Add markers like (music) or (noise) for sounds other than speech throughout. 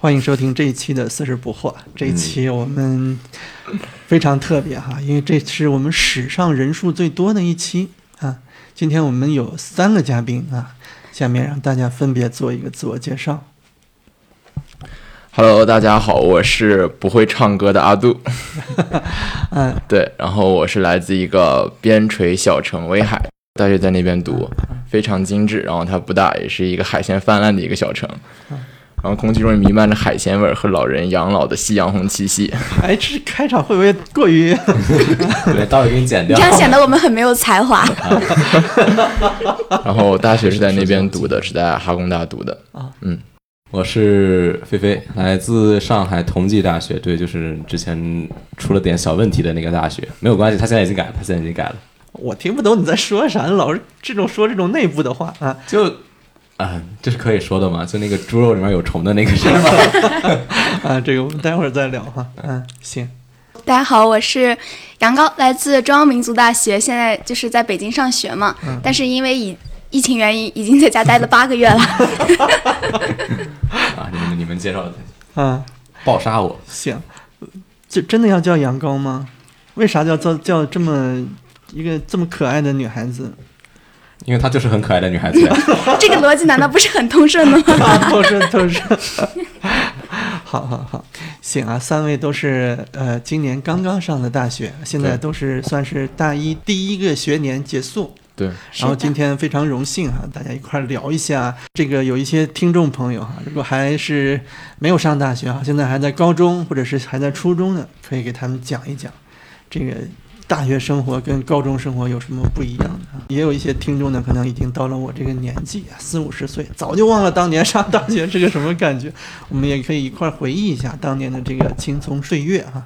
欢迎收听这一期的《四十不惑》。这一期我们非常特别哈，因为这是我们史上人数最多的一期啊。今天我们有三个嘉宾啊，下面让大家分别做一个自我介绍。Hello，大家好，我是不会唱歌的阿杜。(laughs) 嗯，(laughs) 对，然后我是来自一个边陲小城威海，大学在那边读，非常精致。然后它不大，也是一个海鲜泛滥的一个小城。然后空气中弥漫着海鲜味儿和老人养老的夕阳红气息。(laughs) 哎，这开场会不会过于？(laughs) 对，待会给你剪掉。这样显得我们很没有才华。(laughs) 然后大学是在那边读的，是在哈工大读的。啊，嗯我是菲菲，来自上海同济大学，对，就是之前出了点小问题的那个大学，没有关系，他现在已经改了，他现在已经改了，我听不懂你在说啥，老是这种说这种内部的话啊。就啊，这是可以说的吗？就那个猪肉里面有虫的那个是吗？(laughs) 啊，这个我们待会儿再聊哈。嗯，行。大家好，我是杨高，来自中央民族大学，现在就是在北京上学嘛。但是因为疫疫情原因，已经在家待了八个月了。(laughs) 啊，你们你们介绍的，啊，暴杀我！行，就真的要叫杨高吗？为啥叫叫叫这么一个这么可爱的女孩子？因为她就是很可爱的女孩子呀。(laughs) 这个逻辑难道不是很通顺的吗？(laughs) 啊，都是都是。好好好，行啊，三位都是呃今年刚刚上的大学，现在都是算是大一第一个学年结束。对，然后今天非常荣幸哈，大家一块儿聊一下这个。有一些听众朋友哈，如果还是没有上大学哈，现在还在高中或者是还在初中的，可以给他们讲一讲这个大学生活跟高中生活有什么不一样的啊。也有一些听众呢，可能已经到了我这个年纪啊，四五十岁，早就忘了当年上大学是个什么感觉。我们也可以一块儿回忆一下当年的这个青葱岁月哈。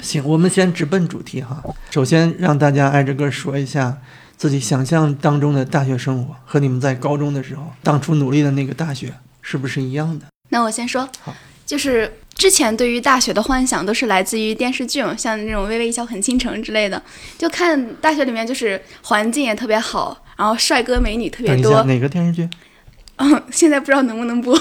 行，我们先直奔主题哈。首先让大家挨着个说一下自己想象当中的大学生活和你们在高中的时候当初努力的那个大学是不是一样的？那我先说好，就是之前对于大学的幻想都是来自于电视剧嘛，像那种《微微一笑很倾城》之类的，就看大学里面就是环境也特别好，然后帅哥美女特别多。哪个电视剧？嗯，现在不知道能不能播。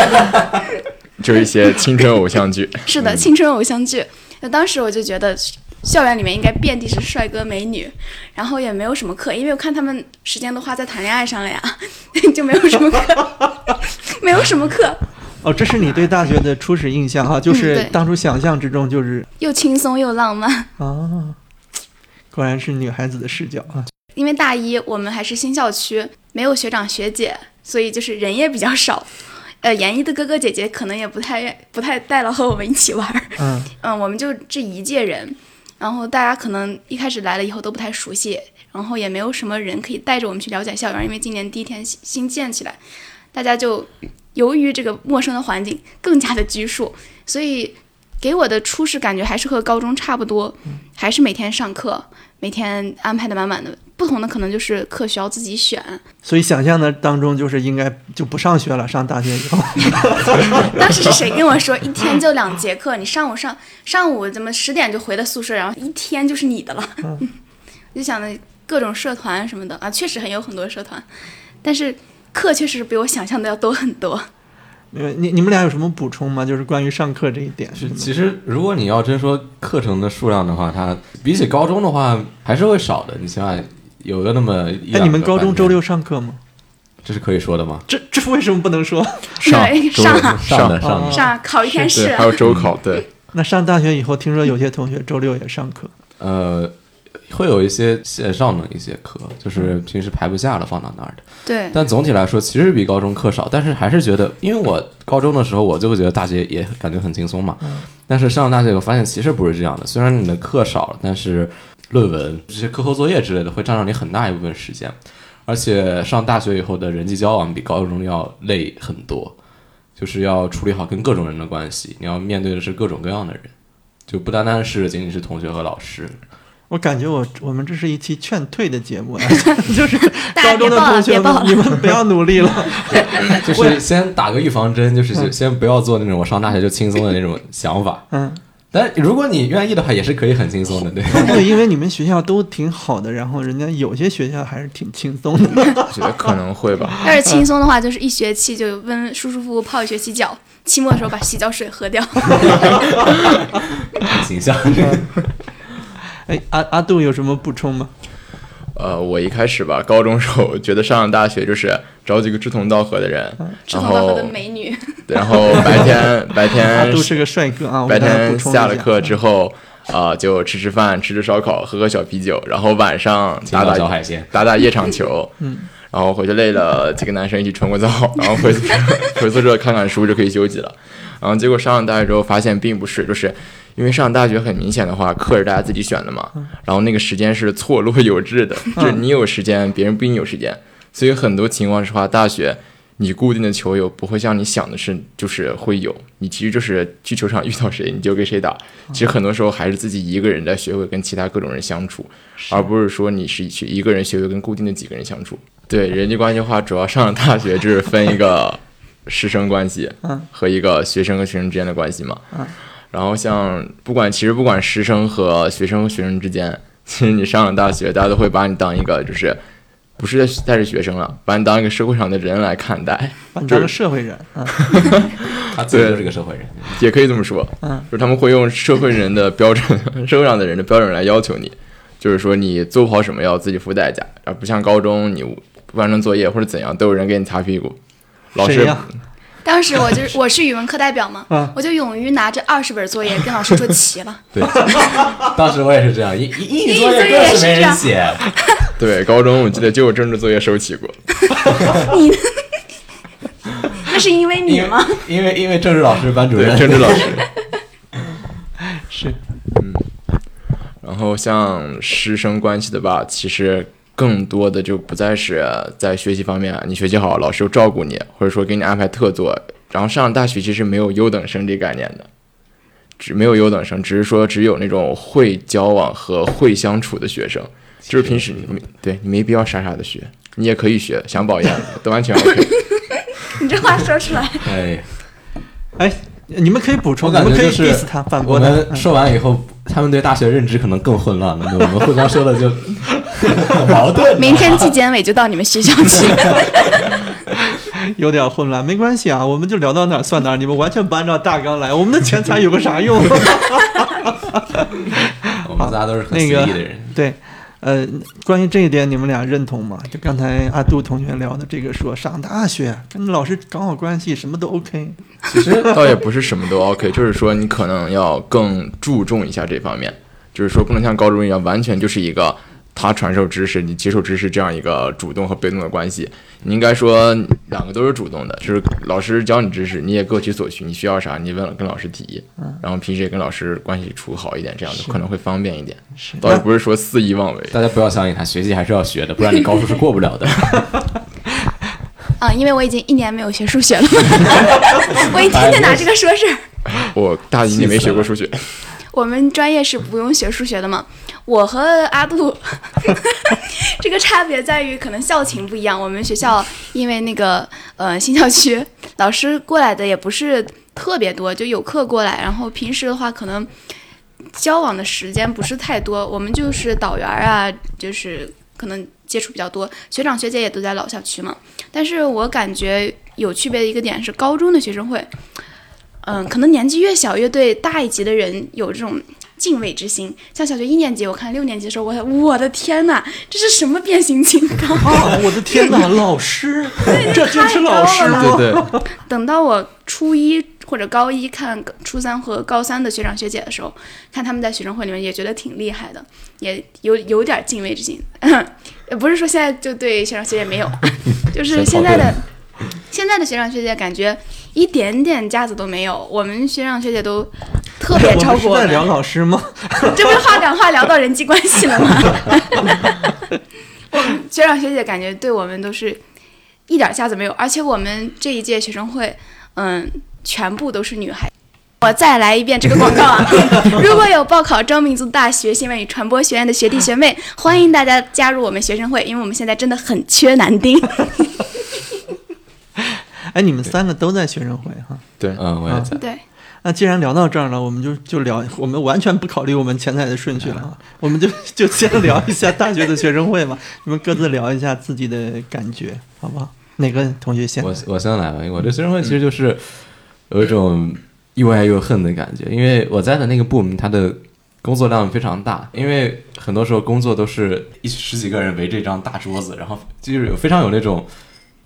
(laughs) 就是一些青春偶像剧。(laughs) 是的，青春偶像剧。那当时我就觉得校园里面应该遍地是帅哥美女，然后也没有什么课，因为我看他们时间都花在谈恋爱上了呀，(laughs) 就没有什么课，没有什么课，哦，这是你对大学的初始印象哈，就是当初想象之中就是又轻松又浪漫。啊，果然是女孩子的视角啊。因为大一我们还是新校区，没有学长学姐，所以就是人也比较少。呃，研一的哥哥姐姐可能也不太愿不太带了和我们一起玩儿。嗯，(laughs) 嗯，我们就这一届人，然后大家可能一开始来了以后都不太熟悉，然后也没有什么人可以带着我们去了解校园，因为今年第一天新新建起来，大家就由于这个陌生的环境更加的拘束，所以给我的初始感觉还是和高中差不多，还是每天上课，每天安排的满满的，不同的可能就是课需要自己选。所以想象的当中就是应该就不上学了，上大学以后。(laughs) 当时是谁跟我说一天就两节课，你上午上上午怎么十点就回的宿舍，然后一天就是你的了。我 (laughs) 就想着各种社团什么的啊，确实很有很多社团，但是课确实比我想象的要多很多。呃你你们俩有什么补充吗？就是关于上课这一点。是，其实如果你要真说课程的数量的话，它比起高中的话还是会少的。你想想，有个那么一哎，你们高中周六上课吗？这是可以说的吗？这这为什么不能说？上周上上上的，上考一天试，还有周考，对，那上大学以后，听说有些同学周六也上课。呃，会有一些线上的一些课，就是平时排不下了放到那儿的。对，但总体来说，其实比高中课少，但是还是觉得，因为我高中的时候，我就会觉得大学也感觉很轻松嘛。但是上了大学，我发现其实不是这样的。虽然你的课少了，但是论文这些课后作业之类的会占到你很大一部分时间，而且上大学以后的人际交往比高中要累很多，就是要处理好跟各种人的关系，你要面对的是各种各样的人，就不单单是仅仅是同学和老师。我感觉我我们这是一期劝退的节目啊，(laughs) 就是大家高中的别报了同学们，别报了你们不要努力了。(laughs) 就是先打个预防针，就是先先不要做那种我上大学就轻松的那种想法。嗯，但如果你愿意的话，也是可以很轻松的，对。对，因为你们学校都挺好的，然后人家有些学校还是挺轻松的。(laughs) 我觉得可能会吧。要是轻松的话，就是一学期就温舒舒服服泡一学期脚，期末的时候把洗脚水喝掉。形象。哎，阿阿杜有什么补充吗？呃，我一开始吧，高中时候觉得上了大学就是找几个志同道合的人，然后志同道合的美女，然后白天 (laughs) 白阿天杜是个帅哥啊！我白天下下了课之后，啊、就吃吃饭，吃吃烧烤，喝喝小啤酒，然后晚上打打小海鲜打打夜场球，嗯，然后回去累了，几个男生一起冲个澡，然后回 (laughs) 回宿舍看看书就可以休息了。然后结果上了大学之后发现并不是，就是因为上大学很明显的话，课是大家自己选的嘛，然后那个时间是错落有致的，就是你有时间，别人不一定有时间，所以很多情况是话，大学你固定的球友不会像你想的是，就是会有，你其实就是去球场遇到谁你就跟谁打。其实很多时候还是自己一个人在学会跟其他各种人相处，而不是说你是去一个人学会跟固定的几个人相处。对人际关系的话，主要上了大学就是分一个师生关系嗯和一个学生和学生之间的关系嘛。嗯然后像不管其实不管师生和学生和学生之间，其实你上了大学，大家都会把你当一个就是。不是再是学生了，把你当一个社会上的人来看待，把你当个社会人啊。他自己就是个社会人。也可以这么说，嗯，就是他们会用社会人的标准，社会上的人的标准来要求你，就是说你做不好什么要自己付代价，而不像高中你不完成作业或者怎样都有人给你擦屁股，老师当时我就是我是语文课代表嘛，嗯我就勇于拿着二十本作业跟老师说 (laughs) 齐了。对，当时我也是这样，英英英语作业也是这样人写。(laughs) 对高中我记得就有政治作业收齐过，(laughs) 你那是因为你因为吗？因为因为政治老师、班主任，政治老师。是嗯然后像师生关系的吧，其实更多的就不再是在学习方面，你学习好，老师又照顾你，或者说给你安排特作。然后上大学其实没有优等生这概念的，只没有优等生，只是说只有那种会交往和会相处的学生。就是平时你没对你没必要傻傻的学，你也可以学，想保研都完全 OK。(laughs) 你这话说出来，哎，哎，你们可以补充，我你们可以感觉就是 diss 他，反我驳他。们说完以后，他们对大学认知可能更混乱了。我们互相说的就很 (laughs) 矛盾。明天纪检委就到你们学校去。(laughs) 有点混乱，没关系啊，我们就聊到哪算哪，你们完全不按照大纲来，我们的钱财有个啥用？(laughs) 我们仨都是很随意的人。对，呃，关于这一点，你们俩认同吗？就刚才阿杜同学聊的这个说，上大学跟老师搞好关系，什么都 OK。其实倒也不是什么都 OK，(laughs) 就是说你可能要更注重一下这方面，就是说不能像高中一样完全就是一个他传授知识，你接受知识这样一个主动和被动的关系。你应该说两个都是主动的，就是老师教你知识，你也各取所需，你需要啥你问跟老师提，然后平时也跟老师关系处好一点，这样就可能会方便一点。是倒也不是说肆意妄为。大家不要相信他，学习还是要学的，不然你高数是过不了的。(laughs) 啊，因为我已经一年没有学数学了，(laughs) 我一天天拿这个说事儿。我大一也没学过数学，我们专业是不用学数学的嘛。我和阿杜 (laughs) 这个差别在于，可能校情不一样。我们学校因为那个呃新校区老师过来的也不是特别多，就有课过来，然后平时的话可能交往的时间不是太多。我们就是导员啊，就是可能接触比较多。学长学姐也都在老校区嘛。但是我感觉有区别的一个点是，高中的学生会，嗯，可能年纪越小越对大一级的人有这种敬畏之心。像小学一年级，我看六年级的时候，我我的天呐，这是什么变形金刚？啊，我的天哪，(laughs) 老师，这真是老师吗？对对，等到我初一或者高一看初三和高三的学长学姐的时候，看他们在学生会里面也觉得挺厉害的，也有有点敬畏之心。也 (coughs) 不是说现在就对学长学姐没有，就是 (laughs) 现在的 (laughs) 现在的学长学姐感觉一点点架子都没有。我们学长学姐都特别 (laughs) 我照顾我们，在聊老师吗？(laughs) 这不是话赶话聊到人际关系了吗？我们学长学姐感觉对我们都是一点架子没有，而且我们这一届学生会，嗯，全部都是女孩。我再来一遍这个广告啊！如果有报考中民族大学新闻与传播学院的学弟学妹，欢迎大家加入我们学生会，因为我们现在真的很缺男丁。哎，你们三个都在学生会哈。对，嗯，我也在。对，那既然聊到这儿了，我们就就聊，我们完全不考虑我们前台的顺序了啊，我们就就先聊一下大学的学生会吧，你们各自聊一下自己的感觉，好不好？哪个同学先？我我先来吧，我对学生会其实就是有一种又爱又恨的感觉，因为我在的那个部门，它的工作量非常大，因为很多时候工作都是一十几个人围着一张大桌子，然后就是有非常有那种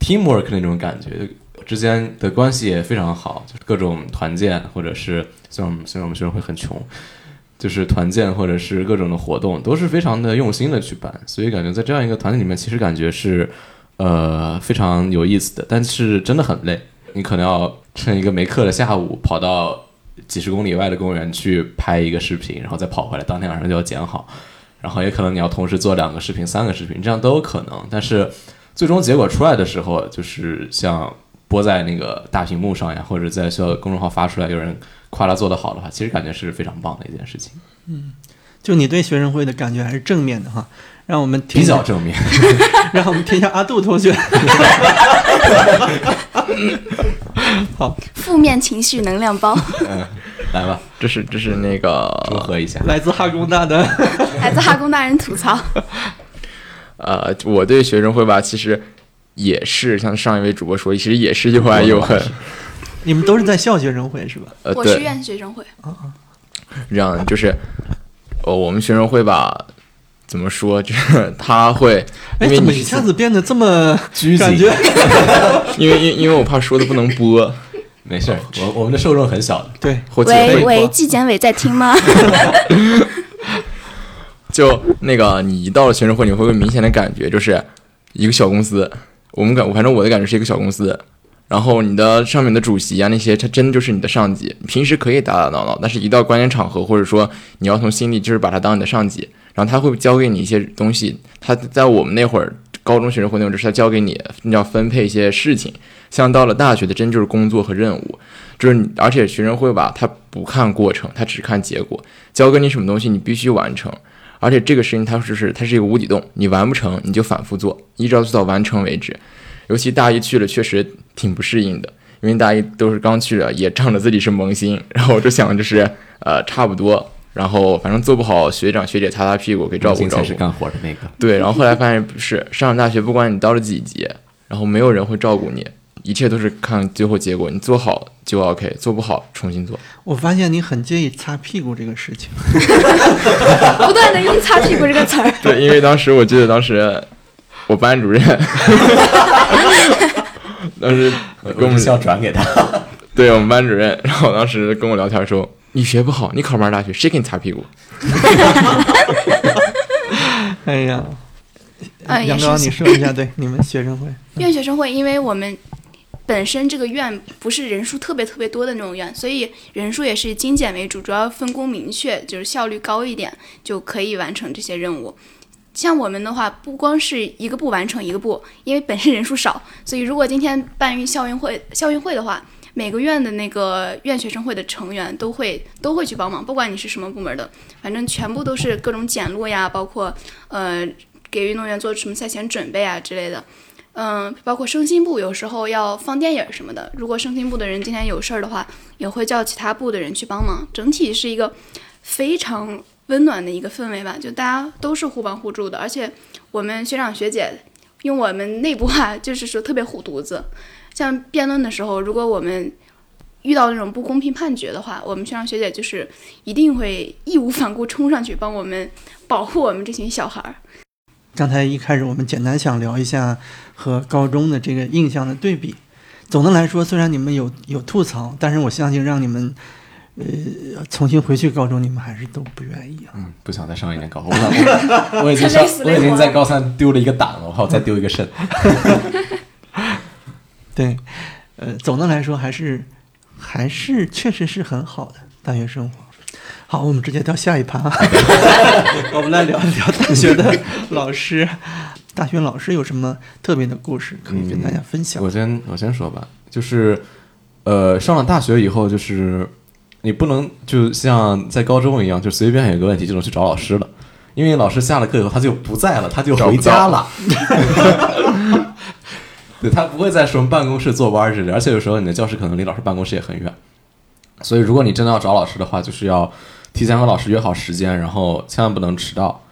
teamwork 那种感觉，之间的关系也非常好，就是各种团建，或者是虽然虽然我们学生会很穷。就是团建或者是各种的活动都是非常的用心的去办，所以感觉在这样一个团体里面，其实感觉是呃非常有意思的，但是真的很累。你可能要趁一个没课的下午，跑到几十公里外的公园去拍一个视频，然后再跑回来，当天晚上就要剪好。然后也可能你要同时做两个视频、三个视频，这样都有可能。但是最终结果出来的时候，就是像播在那个大屏幕上呀，或者在学校公众号发出来，有人夸他做得好的话，其实感觉是非常棒的一件事情，嗯就你对学生会的感觉还是正面的哈，让我们听比较正面。(laughs) 让我们听一下阿杜同学。好，负面情绪能量包，嗯，来吧，(laughs) 这是这是那个祝贺一下。来自哈工大的，(laughs) 来自哈工大人吐槽。呃，我对学生会吧，其实也是像上一位主播说，其实也是又爱又恨。你们都是在校学生会是吧？呃，我是对，院学生会，这样就是，呃，我们学生会吧，怎么说，就是他会，哎，因为你怎么一下子变得这么拘谨 (laughs) 感觉？因为因因为我怕说的不能播，没事儿，我我们的受众很小的，对，喂喂，纪检委在听吗？(laughs) 就那个你一到了学生会，你会不会明显的感觉，就是一个小公司。我们感，反正我的感觉是一个小公司。然后你的上面的主席啊那些，他真的就是你的上级。平时可以打打闹闹，但是一到关键场合，或者说你要从心里就是把他当你的上级，然后他会教给你一些东西。他在我们那会儿高中学生会那会儿，就是他教给你，你要分配一些事情。像到了大学的，真就是工作和任务，就是你，而且学生会吧，他不看过程，他只看结果，教给你什么东西，你必须完成。而且这个事情它就是它是一个无底洞，你完不成你就反复做，一直要做到完成为止。尤其大一去了，确实挺不适应的，因为大一都是刚去了，也仗着自己是萌新，(laughs) 然后我就想就是呃差不多，然后反正做不好，学长学姐擦擦屁股给照顾照顾才是。干活的那个。对，然后后来发现不是，上了大学不管你到了几级，然后没有人会照顾你，一切都是看最后结果，你做好就 OK，做不好重新做。我发现你很介意擦屁股这个事情。(laughs) 不断的用“擦屁股”这个词儿。(laughs) 对，因为当时我记得当时我班主任，(laughs) 当时我我们需要转给他。对我们班主任，然后当时跟我聊天说：“你学不好，你考不上大学，谁给你擦屁股哎呀，杨高，是你说一下，对你们学生会，院学生会，因为我们本身这个院不是人数特别特别多的那种院，所以人数也是精简为主，主要分工明确，就是效率高一点就可以完成这些任务。像我们的话，不光是一个部完成一个部，因为本身人数少，所以如果今天办运校运会校运会的话，每个院的那个院学生会的成员都会都会去帮忙，不管你是什么部门的，反正全部都是各种检录呀，包括呃给运动员做什么赛前准备啊之类的。嗯，包括声信部有时候要放电影什么的，如果声信部的人今天有事儿的话，也会叫其他部的人去帮忙。整体是一个非常温暖的一个氛围吧，就大家都是互帮互助的，而且我们学长学姐用我们内部话就是说特别护犊子。像辩论的时候，如果我们遇到那种不公平判决的话，我们学长学姐就是一定会义无反顾冲上去帮我们保护我们这群小孩儿。刚才一开始我们简单想聊一下和高中的这个印象的对比。总的来说，虽然你们有有吐槽，但是我相信让你们呃重新回去高中，你们还是都不愿意啊。嗯，不想再上一年高考，我 (laughs) 我我已经上我已经在高三丢了一个胆了，我怕我再丢一个肾。(laughs) 对，呃，总的来说还是还是确实是很好的大学生活。好，我们直接到下一盘啊，(laughs) 我们来聊一聊大学的老师。大学老师有什么特别的故事可以跟大家分享？我先我先说吧，就是呃，上了大学以后，就是你不能就像在高中一样，就随便有个问题就能去找老师了，因为老师下了课以后他就不在了，他就回家了。(laughs) (laughs) 对他不会在什么办公室坐班儿之类的，而且有时候你的教室可能离老师办公室也很远。所以如果你真的要找老师的话，就是要提前和老师约好时间，然后千万不能迟到。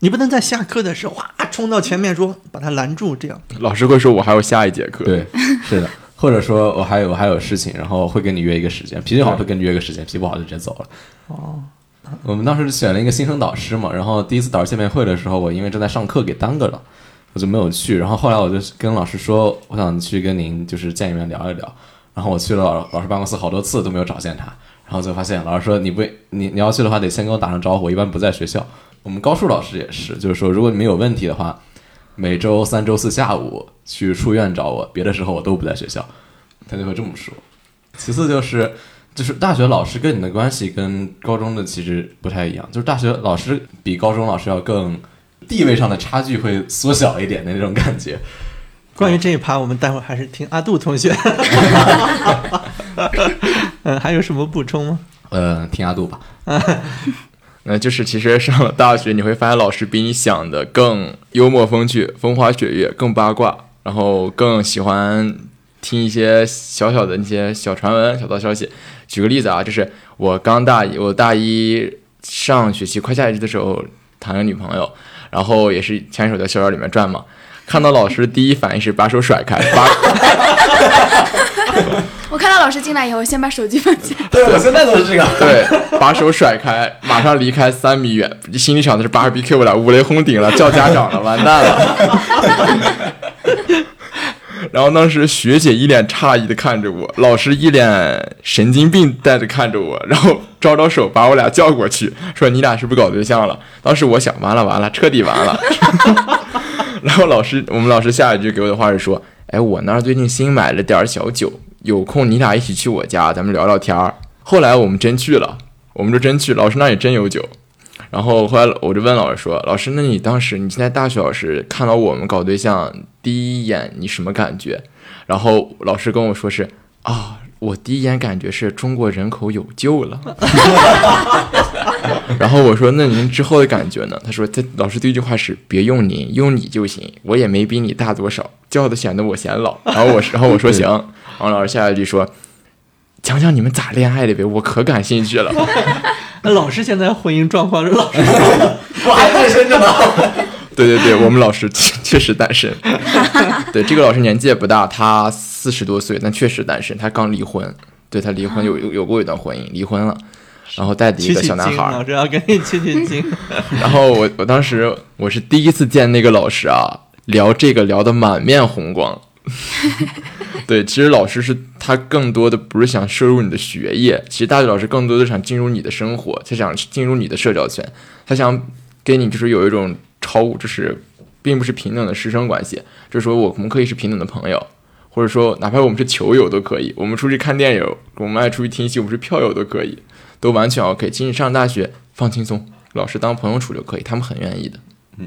你不能在下课的时候哇冲到前面说把他拦住，这样老师会说我还有下一节课。对，(laughs) 是的。或者说我还有我还有事情，然后会跟你约一个时间，脾气好会跟你约个时间，脾气不好就直接走了。哦，我们当时选了一个新生导师嘛，然后第一次导师见面会的时候，我因为正在上课给耽搁了，我就没有去。然后后来我就跟老师说，我想去跟您就是见一面聊一聊。然后我去了老老师办公室好多次都没有找见他，然后就发现老师说你不你你要去的话得先跟我打声招呼，一般不在学校。我们高数老师也是，就是说如果你们有问题的话，每周三、周四下午去书院找我，别的时候我都不在学校，他就会这么说。其次就是就是大学老师跟你的关系跟高中的其实不太一样，就是大学老师比高中老师要更地位上的差距会缩小一点的那种感觉。关于这一趴，我们待会儿还是听阿杜同学。(laughs) 嗯，还有什么补充吗？呃，听阿杜吧。(laughs) 那就是其实上了大学，你会发现老师比你想的更幽默风趣、风花雪月，更八卦，然后更喜欢听一些小小的那些小传闻、小道消息。举个例子啊，就是我刚大一，我大一上学期快下学期的时候谈个女朋友，然后也是牵手在校园里面转嘛，看到老师第一反应是把手甩开，把。(laughs) 我看到老师进来以后，先把手机放下。(laughs) 对，我现在都是这个。对，把手甩开，马上离开三米远。心里想的是八十 BQ 了，五雷轰顶了，叫家长了，完蛋了。(laughs) 然后当时学姐一脸诧异的看着我，老师一脸神经病带着看着我，然后招招手把我俩叫过去，说你俩是不是搞对象了？当时我想，完了完了，彻底完了。(laughs) 然后老师，我们老师下一句给我的话是说，哎，我那儿最近新买了点小酒。有空你俩一起去我家，咱们聊聊天儿。后来我们真去了，我们就真去。老师那也真有酒。然后后来我就问老师说：“老师，那你当时你现在大学老师看到我们搞对象第一眼你什么感觉？”然后老师跟我说是：“啊，我第一眼感觉是中国人口有救了。(laughs) ”然后我说：“那您之后的感觉呢？”他说：“他老师第一句话是别用您，用你就行。我也没比你大多少，叫的显得我显老。”然后我然后我说行。然后老师下一句说：“讲讲你们咋恋爱的呗，我可感兴趣了。”那老师现在婚姻状况是老 (laughs) 师，我还单身着呢。(laughs) 对对对，我们老师确确实单身。对，这个老师年纪也不大，他四十多岁，但确实单身。他刚离婚，对他离婚有有有过一段婚姻，离婚了，然后带着一个小男孩。老师要跟你取取经。(laughs) 然后我我当时我是第一次见那个老师啊，聊这个聊得满面红光。(laughs) 对，其实老师是他更多的不是想摄入你的学业，其实大学老师更多的想进入你的生活，他想进入你的社交圈，他想跟你就是有一种超，就是并不是平等的师生关系，就是说我们可以是平等的朋友，或者说哪怕我们是球友都可以，我们出去看电影，我们爱出去听戏，我们是票友都可以，都完全 OK。其实上大学放轻松，老师当朋友处就可以，他们很愿意的。嗯，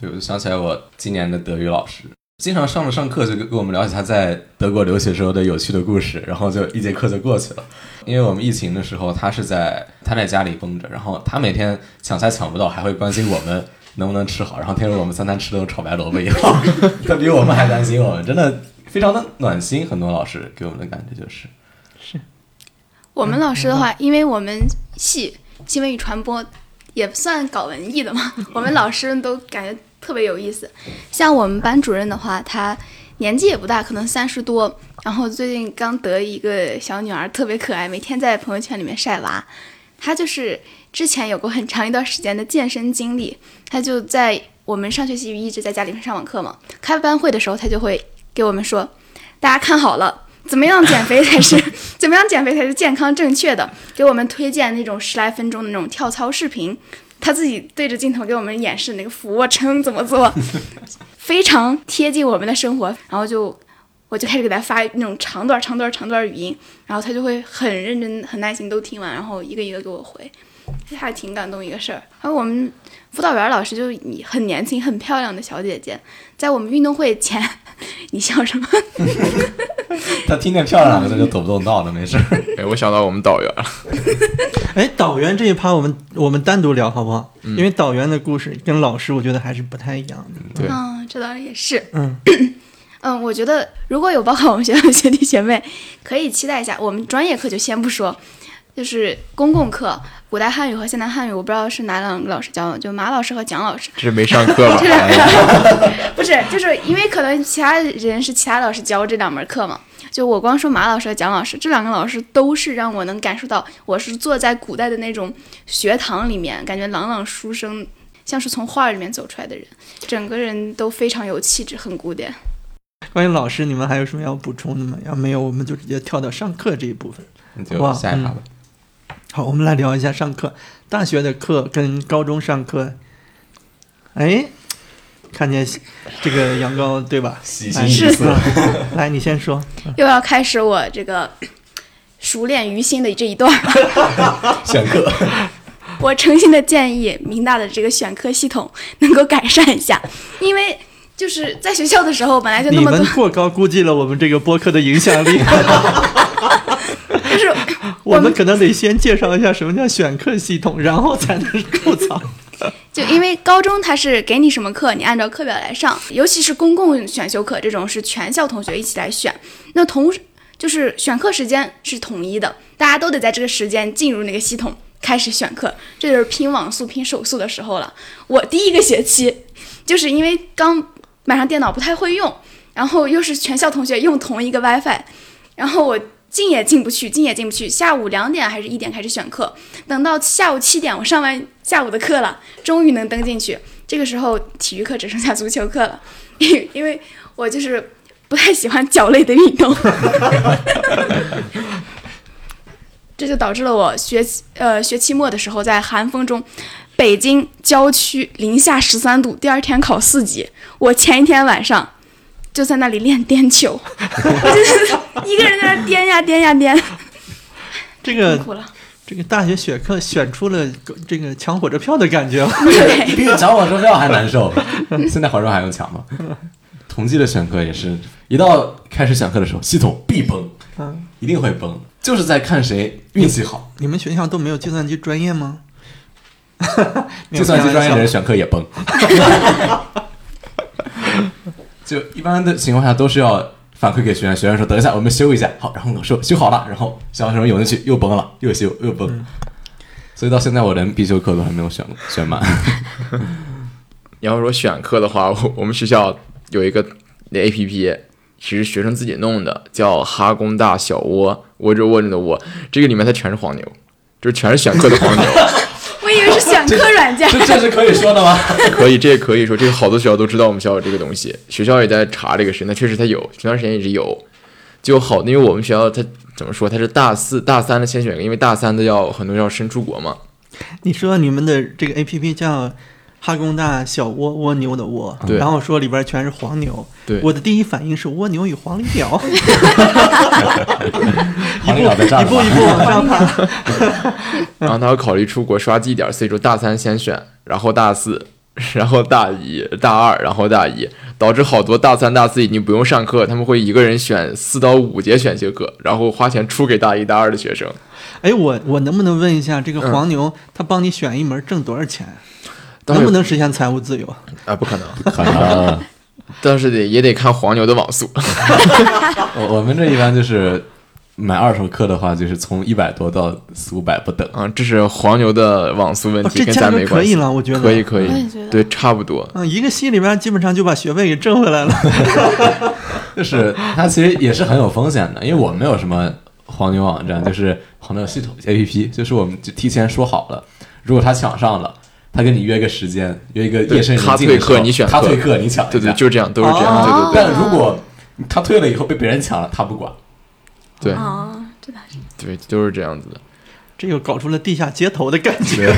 对，我就想起来我今年的德语老师。经常上着上课就跟跟我们聊起他在德国留学时候的有趣的故事，然后就一节课就过去了。因为我们疫情的时候，他是在他在家里绷着，然后他每天抢菜抢不到，还会关心我们能不能吃好，然后听说我们三餐吃的都炒白萝卜一样，他比 (laughs) 我们还担心我们，真的非常的暖心。很多老师给我们的感觉就是，是我们老师的话，因为我们系新闻与传播也算搞文艺的嘛，我们老师都感觉。特别有意思，像我们班主任的话，他年纪也不大，可能三十多，然后最近刚得一个小女儿，特别可爱，每天在朋友圈里面晒娃。他就是之前有过很长一段时间的健身经历，他就在我们上学期一直在家里面上网课嘛，开班会的时候他就会给我们说，大家看好了，怎么样减肥才是 (laughs) 怎么样减肥才是健康正确的，给我们推荐那种十来分钟的那种跳操视频。他自己对着镜头给我们演示那个俯卧撑怎么做，(laughs) 非常贴近我们的生活。然后就我就开始给他发那种长段、长段、长段语音，然后他就会很认真、很耐心都听完，然后一个一个给我回，还挺感动一个事儿。然后我们辅导员老师就是你很年轻、很漂亮的小姐姐，在我们运动会前，(laughs) 你笑什么？(laughs) 他听见“漂亮”两个字就抖不动道了，没事。哎，我想到我们导员了。(laughs) 哎，导员这一趴我们我们单独聊好不好？因为导员的故事跟老师我觉得还是不太一样的。对，嗯，这倒也是。嗯，嗯，我觉得如果有报考我们学校的学弟学妹，可以期待一下。我们专业课就先不说，就是公共课，古代汉语和现代汉语，我不知道是哪两个老师教的，就马老师和蒋老师。(laughs) 这是没上课吧？(laughs) (laughs) 不是，就是因为可能其他人是其他老师教这两门课嘛。就我光说马老师和蒋老师这两个老师，都是让我能感受到我是坐在古代的那种学堂里面，感觉朗朗书声，像是从画里面走出来的人，整个人都非常有气质，很古典。关于老师，你们还有什么要补充的吗？要没有，我们就直接跳到上课这一部分。那就哇下一趴吧。好，我们来聊一下上课。大学的课跟高中上课，哎，看见这个羊羔对吧？喜哎是嗯 (laughs) 来，你先说。又要开始我这个 (coughs) 熟练于心的这一段。(laughs) 选课，(laughs) 我诚心的建议明大的这个选课系统能够改善一下，因为就是在学校的时候本来就那么多们，过高估计了我们这个播客的影响力。就是 (laughs) 我们可能得先介绍一下什么叫选课系统，然后才能吐槽。(laughs) 就因为高中它是给你什么课，你按照课表来上，尤其是公共选修课这种是全校同学一起来选，那同就是选课时间是统一的，大家都得在这个时间进入那个系统开始选课，这就是拼网速、拼手速的时候了。我第一个学期就是因为刚买上电脑不太会用，然后又是全校同学用同一个 WiFi，然后我进也进不去，进也进不去。下午两点还是一点开始选课，等到下午七点我上完下午的课了，终于能登进去。这个时候体育课只剩下足球课了，因 (laughs) 因为我就是不太喜欢脚类的运动，(laughs) 这就导致了我学呃学期末的时候在寒风中。北京郊区零下十三度，第二天考四级。我前一天晚上就在那里练颠球，我 (laughs) 就是一个人在那颠呀颠呀颠，这个苦了。这个大学选课选出了这个抢火车票的感觉。对，比抢火车票还难受。(laughs) 现在火车票还用抢吗？同济的选课也是一到开始选课的时候，系统必崩，嗯，一定会崩，就是在看谁运气好。你们学校都没有计算机专业吗？(laughs) 计算机专业的人人选课也崩。就一般的情况下都是要反馈给学员，学员说等一下我们修一下，好，然后老师说修好了，然后小学生涌进去又崩了，又修又崩。所以到现在我连必修课都还没有选选满。(laughs) 你要说选课的话，我我们学校有一个那 A P P，其实学生自己弄的，叫哈工大小窝，窝着窝着的窝，这个里面它全是黄牛，就是全是选课的黄牛。(laughs) 是选课软件。这这是可以说的吗？(laughs) 可以，这也可以说，这个好多学校都知道我们学校有这个东西，学校也在查这个事，那确实它有，前段时间一直有，就好，因为我们学校它怎么说，它是大四、大三的先选，因为大三的要很多要申出国嘛，你说你们的这个 A P P 叫哈工大小蜗蜗牛的蜗，对然后说里边全是黄牛。对我的第一反应是蜗牛与黄鹂鸟，(laughs) 一步一步往上爬。(laughs) 然后他要考虑出国刷绩点，所以说大三先选，然后大四，(laughs) 然后大一、大二，然后大一，导致好多大三、大四已经不用上课，他们会一个人选四到五节选修课，然后花钱出给大一、大二的学生。哎，我我能不能问一下，这个嗯黄牛他帮你选一门挣多少钱？能不能实现财务自由？啊？不可能，(laughs) 可能 (laughs) 但是得也得看黄牛的网速。(laughs) 我我们这一般就是买二手课的话，就是从一百多到四五百不等。啊，这是黄牛的网速问哦，题，这跟咱没关系。可以了，我觉得可以。可以我也觉得，对，差不多。嗯，一个系里边基本上就把学费给挣回来了。就是它其实也是很有风险的，因为我们没有什么黄牛网站，就是黄牛系统 APP，就是我们就提前说好了，如果他抢上了，他跟你约个时间，约一个夜深人他静的时候退课你选课他退课你抢，对对，就是这样，都是这样。哦对对但如果他退了以后被别人抢了，他不管。对哦，这倒是。对对，都是这样子的。这又搞出了地下街头的感觉。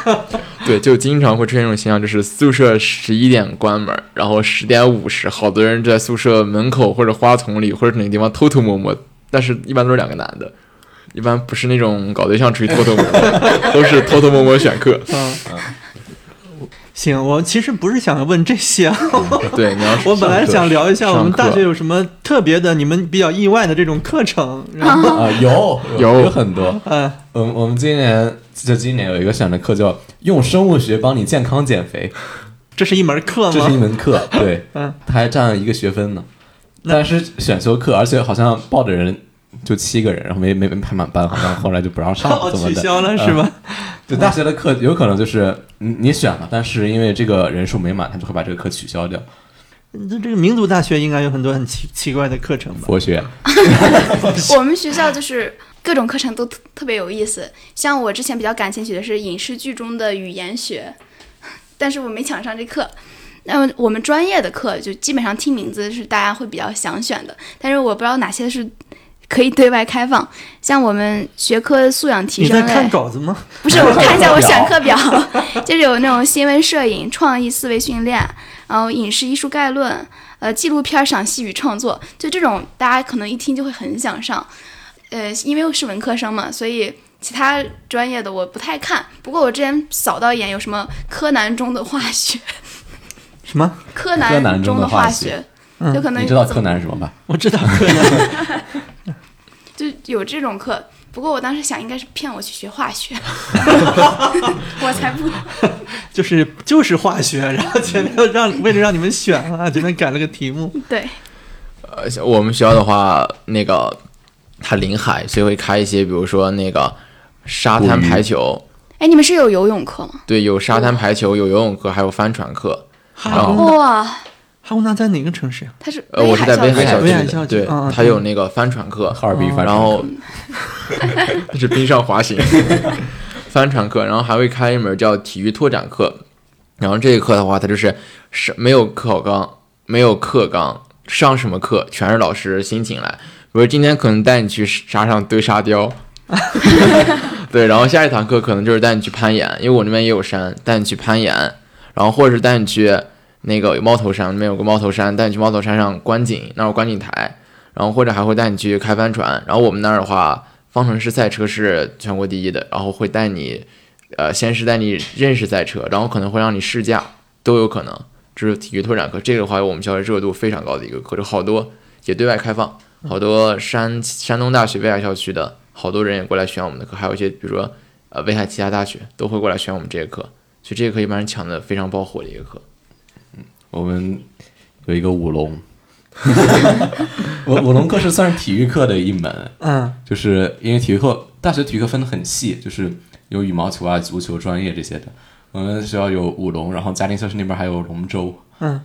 (laughs) 对，就经常会出现这种现象，就是宿舍十一点关门，然后十点五十，好多人在宿舍门口或者花丛里或者哪个地方偷偷摸摸，但是一般都是两个男的，一般不是那种搞对象出去偷偷摸摸，(laughs) 都是偷偷摸摸选课。嗯，行，我其实不是想问这些啊，对，你要 (laughs) 我本来想聊一下我们大学有什么特别的、你们比较意外的这种课程。然后，啊、有 (laughs) 有有很多。嗯，我们我们今年就今年有一个选的课叫用生物学帮你健康减肥，这是一门课吗这是一吗？门课，对，嗯，它还占了一个学分呢。但是选修课，而且好像报的人就七个人，然后没没没排满班，好像后来就不让上 (laughs) 了，哦，怎么的？取消了是吧？就大学的课有可能就是你你选了，但是因为这个人数没满，他就会把这个课取消掉。那这个民族大学应该有很多很奇奇怪的课程吧？佛学，(laughs) 我们学校就是各种课程都特特别有意思。像我之前比较感兴趣的是影视剧中的语言学，(laughs) 但是我没抢上这课。那么我们专业的课就基本上听名字是大家会比较想选的，但是我不知道哪些是可以对外开放。像我们学科素养提升类你在看，稿子吗？(laughs) 不是我看一下我选课表，(laughs) 就是有那种新闻摄影、创意思维训练，然后影视艺术概论，呃，纪录片赏析与创作，就这种大家可能一听就会很想上。呃，因为我是文科生嘛，所以其他专业的我不太看。不过我之前扫到一眼，有什么柯南中的化学，什么？柯柯南南中中的化化学嗯就可能你知道柯南是什么吧？我知道柯南，就有这种课。不过我当时想，应该是骗我去学化学，(laughs) 我才不。就是就是化学，(laughs) 然后前面让为了让你们选啊，前面改了个题目。对，呃，像我们学校的话，那个它临海，所以会开一些，比如说那个沙滩排球，哎，你们是有游泳课吗？对，有沙滩排球，有游泳课，还有帆船课。哈工大，哇，哈工大在哪个城市呀？他是呃，我是在威海海校区。威海校区的，对他有那个帆船课，哈尔滨帆船然后 (laughs) 是冰上滑行，(laughs) 帆船课，然后还会开一门叫体育拓展课，然后这一课的话，他就是是没有课纲，没有课纲，上什么课全是老师心情来，比如今天可能带你去沙上堆沙雕。(laughs) 对，然后下一堂课可能就是带你去攀岩，因为我那边也有山，带你去攀岩，然后或者是带你去那个有猫头山，那边有个猫头山，带你去猫头山上观景，那儿有观景台，然后或者还会带你去开帆船，然后我们那儿的话，方程式赛车是全国第一的，然后会带你，呃，先是带你认识赛车，然后可能会让你试驾，都有可能。这是体育拓展课，这个的话，我们学校热度非常高的一个课，就好多也对外开放，好多山山东大学威海校区的好多人也过来选我们的课，还有一些比如说呃威海其他大学都会过来选我们这个课，所以这个课一般是抢的非常爆火的一个课。我们有一个舞龙，(laughs) 舞舞龙课是算是体育课的一门，嗯，就是因为体育课大学体育课分的很细，就是有羽毛球啊、足球专业这些的。我们学校有舞龙，然后嘉定校区那边还有龙舟。嗯，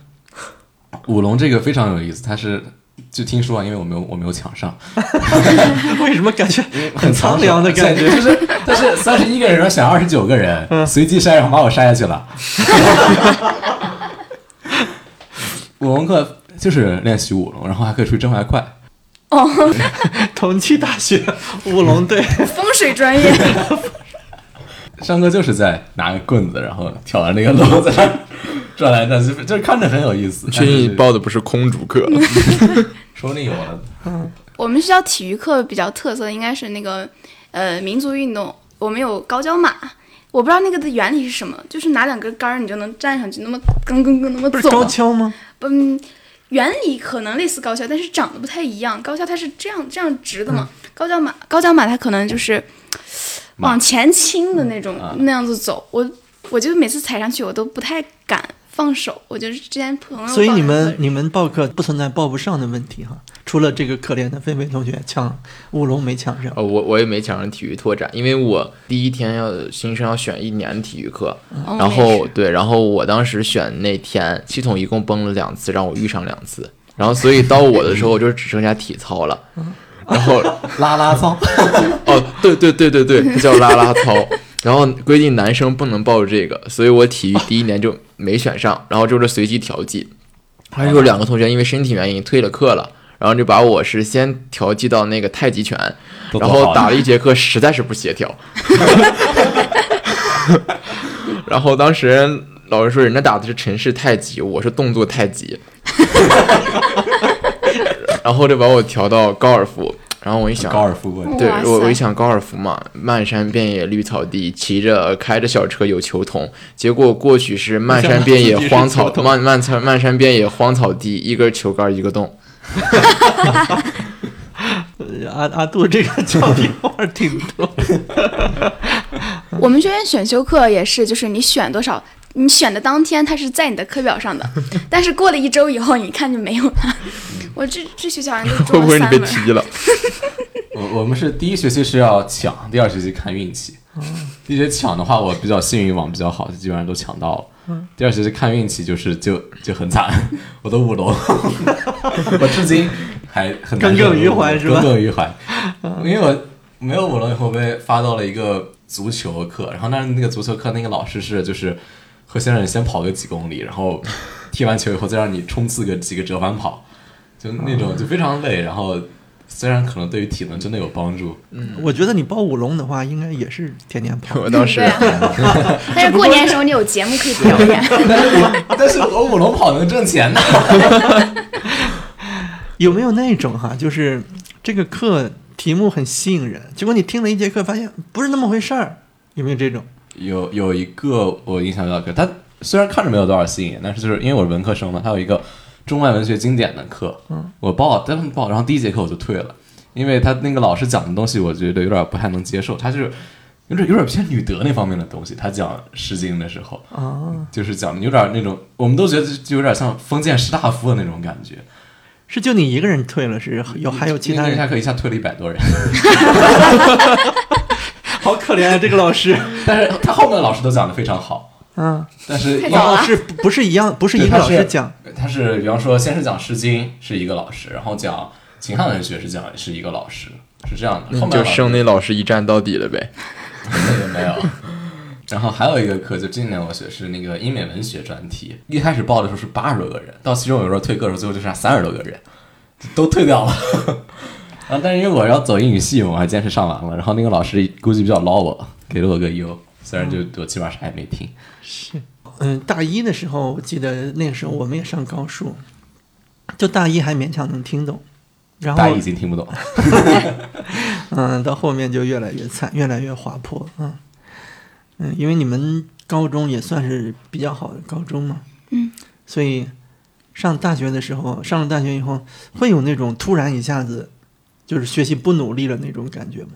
舞龙这个非常有意思，它是就听说啊，因为我没有我没有抢上，(laughs) 为什么感觉很苍凉的感觉？就是但是三十一个人然后选二十九个人，随机筛，然后把我筛下去了。(laughs) 舞龙课就是练习舞龙，然后还可以出去挣外快。哦 (laughs) 同济大学 (laughs) 舞龙队，风水专业，(laughs) 上课就是在拿个棍子，然后挑完那个篓在那转来转去，就是看着很有意思。确定你报的不是空竹课？说不定有了。我们学校体育课比较特色的应该是那个呃民族运动，我们有高脚马。我不知道那个的原理是什么，就是拿两根杆儿你就能站上去，那么噔噔噔那么不是高走。跷吗？嗯，原理可能类似高跷，但是长得不太一样。高跷它是这样这样直的嘛，高跷马高跷马它可能就是往前倾的那种、那样子走。我我就每次踩上去我都不太敢放手。我就是之前朋友所以你们你们报课不存在报不上的问题哈，除了这个可怜的菲菲同学抢乌龙没抢上。哦，我我也没抢上体育拓展，因为我第一天要新生要选一年体育课，然后对，然后我当时选那天系统一共崩了两次，让我遇上两次，然后所以到我的时候就只剩下体操了，然后拉拉操，哦，对对对对对，它叫拉拉操。(laughs) 然后规定男生不能报这个，所以我体育第一年就没选上，然后就是随机调剂。还有两个同学因为身体原因退了课了，然后就把我是先调剂到那个太极拳，然后打了一节课，实在是不协调。(laughs) 然后当时老师说人家打的是陈氏太极，我是动作太极，(laughs) 然后就把我调到高尔夫。然后我一想，高尔夫对我我一想高尔夫嘛，漫山遍野绿草地，骑着开着小车有球童，结果过去是漫山遍野荒草 (laughs) 漫漫草漫山遍野荒草地，一根球杆一个洞。呃 (laughs) 阿阿杜这个俏皮话挺多。(laughs) 我们学院选修课也是，就是你选多少，你选的当天它是在你的课表上的，(laughs) 但是过了一周以后，你看就没有了。我这这学期好像就会中不会你被。踢了？(laughs) 我我们是第一学期是要抢，第二学期看运气。第一学期抢的话，我比较幸运，网比较好，就基本上都抢到了。第二学期看运气，就是就就很惨，(laughs) 我的五楼，我至今还耿耿于怀是吧耿耿于怀，因为我没有五楼以后被发到了一个足球课，然后那那个足球课那个老师是就是会先让你先跑个几公里，然后 (laughs) 踢完球以后再让你冲刺个几个折返跑，就那种就非常累，然后虽然可能对于体能真的有帮助，嗯我觉得你报舞龙的话，应该也是天天跑。(laughs) 我当时 (laughs) 对啊，但是过年的时候你有节目可以表演。但是我舞龙跑能挣钱呢。有没有那种哈，就是这个课题目很吸引人，结果你听了一节课，发现不是那么回事儿？有没有这种？有有一个我印象比较深，他虽然看着没有多少吸引，但是就是因为我是文科生嘛，他有一个中外文学经典的课，嗯，我报他们报，然后第一节课我就退了，因为他那个老师讲的东西，我觉得有点不太能接受，他就是有点有点偏女德那方面的东西，他讲《诗经》的时候，啊，就是讲的有点那种，我们都觉得就有点像封建士大夫的那种感觉。是就你一个人退了，是有还有其他人？下课一下退了一百多人，(laughs) 好可怜啊，这个老师。(laughs) 但是他后面的老师都讲的非常好，嗯，但是太早了哦，是不是一样？不是一个对他是老师讲？他是比方说，先是讲《诗经》是一个老师，然后讲秦汉文学是讲是一个老师，是这样的。后面就剩那老师一站到底了呗。(laughs) 那个没有。然后还有一个课，就今年我学是那个英美文学专题，一开始报的时候是八十多个人，到其中有时候退课的时候，最后就剩三十多个人，都退掉了。然后但是因为我要走英语系嘛，我还坚持上完了。然后那个老师估计比较捞我，给了我个优，虽然就我基本上啥也没听。是嗯，大一的时候，我记得那个时候我们也上高数，就大一还勉强能听懂，然后大一已经听不懂，(laughs) 嗯，到后面就越来越惨，越来越滑坡，嗯嗯，因为你们高中也算是比较好的高中嘛，嗯，所以上大学的时候，上了大学以后，会有那种突然一下子就是学习不努力的那种感觉吗？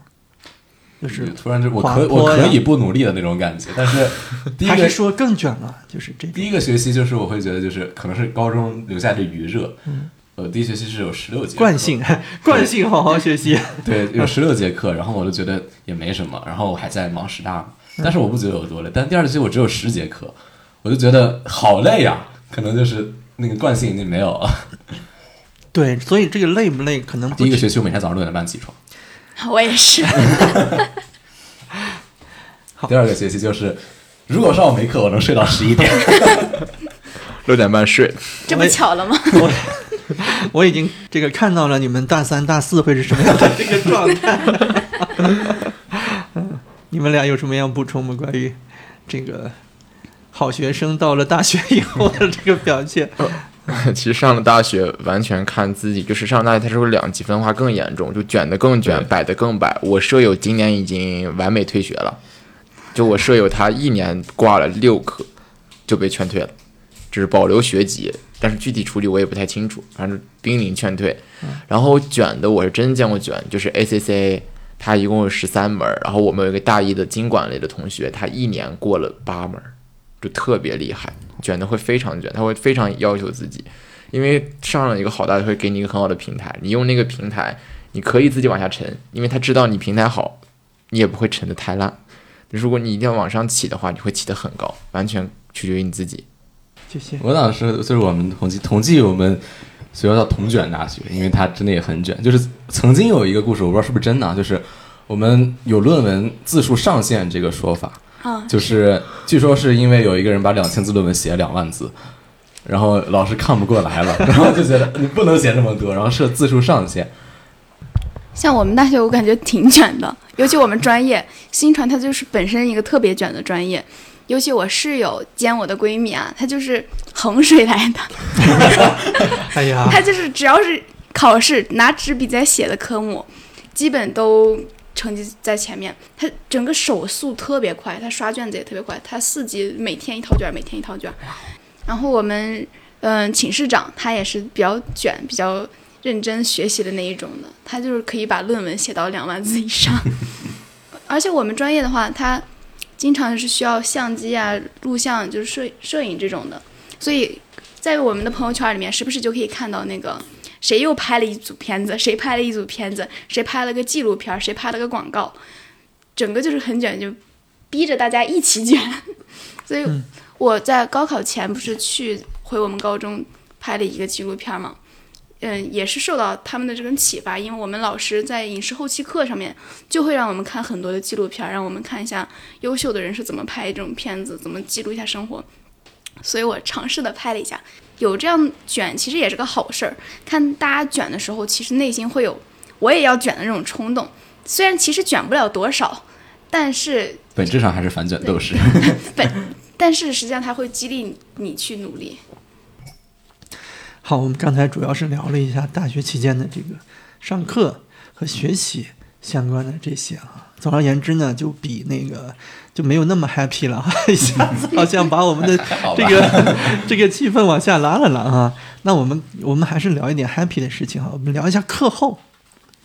就是突然就我可我可以不努力的那种感觉，但是 (laughs) 第一个还是说更卷了？就是这第一个学期就是我会觉得就是可能是高中留下的余热，嗯呃，第一学期是有十六节课惯性，惯性好好学习。对，有十六节课，然后我就觉得也没什么，然后我还在忙师大嘛，但是我不觉得有多累。但第二学期我只有十节课，我就觉得好累呀、可能就是那个惯性已经没有了。对，所以这个累不累，可能第一个学期我每天早上六点半起床，(laughs) 我也是，(laughs) 第二个学期就是如果上午没课，我能睡到十一点。(laughs) 六点半睡，这不巧了吗？我已经这个看到了你们大三、大四会是什么样的这个状态。嗯你们俩有什么要补充吗？关于这个好学生到了大学以后的这个表现？(laughs) 其实上了大学完全看自己，就是上大学它是不是两极分化更严重，就卷得更卷，摆得更摆。我舍友今年已经完美退学了，就我舍友他一年挂了六科，就被劝退了，只是保留学籍，但是具体处理我也不太清楚，反正濒临劝退。然后卷的我是真见过卷，就是 ACCA，它一共有十三门，然后我们有一个大一的经管类的同学，他一年过了八门儿，就特别厉害，卷的会非常卷，他会非常要求自己，因为上了一个好大学会给你一个很好的平台，你用那个平台，你可以自己往下沉，因为他知道你平台好，你也不会沉得太烂。如果你一定要往上起的话，你会起得很高，完全取决于你自己。谢谢。我当时就是我们同济，同济我们学校叫同卷大学，因为它真的也很卷。就是曾经有一个故事，我不知道是不是真的啊，就是我们有论文字数上限这个说法，啊，就是据说是因为有一个人把两千字论文写了两万字，然后老师看不过来了，然后就觉得你不能写这么多，然后设字数上限。像我们大学，我感觉挺卷的，尤其我们专业新传，它就是本身一个特别卷的专业。尤其我室友兼我的闺蜜啊，她就是衡水来的，(laughs) 哎呀，她就是只要是考试拿纸笔在写的科目，基本都成绩在前面。他整个手速特别快，他刷卷子也特别快。他四级每天一套卷，每天一套卷。然后我们嗯、寝室长他也是比较卷、比较认真学习的那一种的，他就是可以把论文写到两万字以上。(laughs) 而且我们专业的话，他经常是需要相机啊、录像，就是摄摄影这种的，所以在我们的朋友圈里面，时不时就可以看到那个谁又拍了一组片子，谁拍了一组片子，谁拍了个纪录片，谁拍了个广告，整个就是很卷，就逼着大家一起卷。(laughs) 所以我在高考前不是去回我们高中拍了一个纪录片嘛，嗯，也是受到他们的这种启发，因为我们老师在影视后期课上面就会让我们看很多的纪录片，让我们看一下优秀的人是怎么拍这种片子，怎么记录一下生活。所以我尝试的拍了一下，有这样卷其实也是个好事儿。看大家卷的时候，其实内心会有我也要卷的那种冲动。虽然其实卷不了多少，但是本质上还是反卷斗士。本 (laughs) 但是实际上它会激励你去努力。好，我们刚才主要是聊了一下大学期间的这个上课和学习相关的这些啊。总而言之呢，就比那个就没有那么 happy 了，(laughs) 一下子 (laughs) 好像把我们的这个 (laughs) 这个气氛往下拉了拉啊。那我们我们还是聊一点 happy 的事情哈，我们聊一下课后。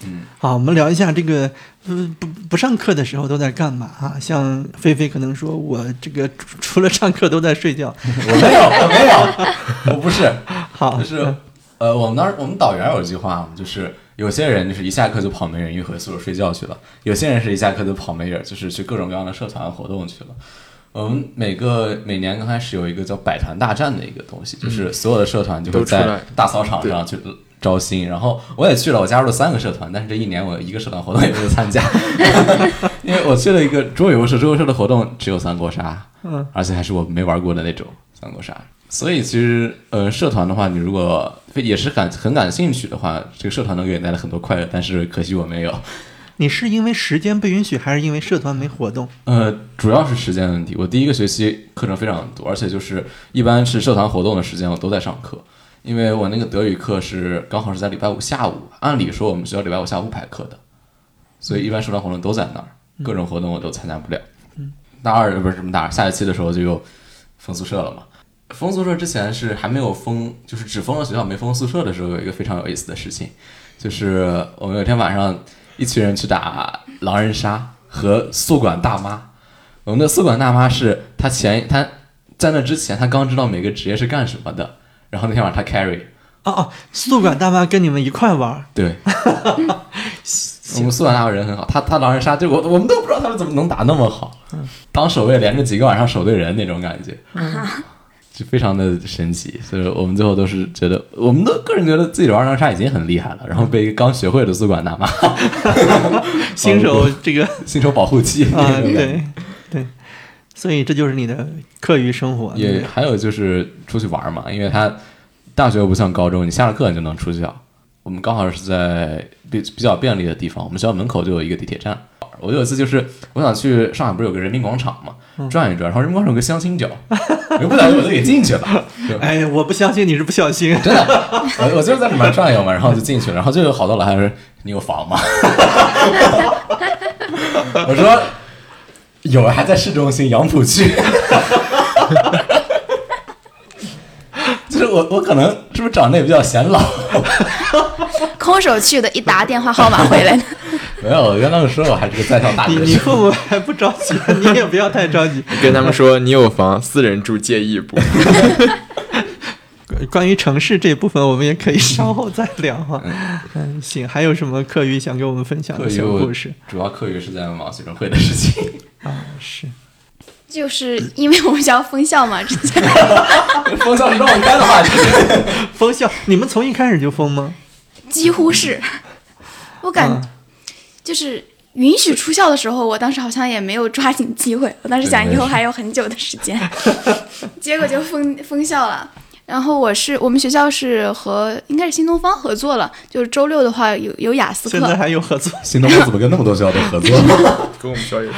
嗯，好，我们聊一下这个，嗯，不不上课的时候都在干嘛啊？像菲菲可能说，我这个除除了上课都在睡觉。我没有，我没有，我不是。好，就是呃，我们当时我们导员有一句话嘛，就是有些人就是一下课就跑没人，一回宿舍睡觉去了；有些人是一下课就跑没人，就是去各种各样的社团活动去了。我们每个每年刚开始有一个叫百团大战的一个东西，就是所有的社团就会在大操场上去招新，然后我也去了，我加入了三个社团，但是这一年我一个社团活动也没有参加，(laughs) (laughs) 因为我去了一个桌游社，桌游社的活动只有三国杀，嗯，而且还是我没玩过的那种三国杀。所以其实呃，社团的话，你如果非也是感很感兴趣的话，这个社团能给你带来很多快乐，但是可惜我没有。(laughs) 你是因为时间不允许，还是因为社团没活动？呃，主要是时间问题。我第一个学期课程非常多，而且就是一般是社团活动的时间我都在上课，因为我那个德语课是刚好是在礼拜五下午，按理说我们学校礼拜五下午排课的，所以一般社团活动都在那儿，各种活动我都参加不了。大二不是什么大二，下学期的时候就又分宿舍了嘛。封宿舍之前是还没有封，就是只封了学校没封宿舍的时候，有一个非常有意思的事情，就是我们有一天晚上一群人去打狼人杀和宿管大妈。我们的宿管大妈是她前她在那之前她刚知道每个职业是干什么的，然后那天晚上她 carry，哦哦，宿管大妈跟你们一块玩儿，对，(laughs) 我们宿管大妈人很好，她她狼人杀就我我们都不知道他们怎么能打那么好，当守卫连着几个晚上守对人那种感觉，就非常的神奇。所以我们最后都是觉得，我们都个人觉得自己玩狼人杀已经很厉害了，然后被一个刚学会的宿管大妈新手这个新手保护期啊，对对，所以这就是你的课余生活。也还有就是出去玩嘛，因为他大学又不像高中，你下了课你就能出去啊。我们刚好是在比比较便利的地方，我们学校门口就有一个地铁站。我有一次就是我想去上海，不是有个人民广场嘛，转一转，然后人民广场有个相亲角，我就不小心我就给进去了。(laughs) 就哎，我不相信你是不小心。真的，我我就是在里面转悠嘛，然后就进去了，然后就有好多老汉说：“你有房吗？” (laughs) 我说：“有，还在市中心杨浦区。(laughs) ”就是我，我可能是不是长得也比较显老？空手去的，一打电话号码回来的。(laughs) 没有，我跟他们说我还是个在校大学生。你父母还不着急，你也不要太着急。(laughs) 跟他们说你有房，私人住介意不？(laughs) 关于城市这部分，我们也可以稍后再聊哈。嗯，行，还有什么课余想跟我们分享的小故事主要课余是在忙学生会的事情。啊？是就是因为我们学校封校嘛，之前封校是让我开的话题。封校，你们从一开始就封吗？几乎是，我感、啊就是允许出校的时候，我当时好像也没有抓紧机会，我当时想以后还有很久的时间，(laughs) 结果就封封校了。然后我是我们学校是和应该是新东方合作了，就是周六的话有有雅思课现在课，还有合作？(laughs) 新东方怎么跟那么多学校都合作？跟我们学校也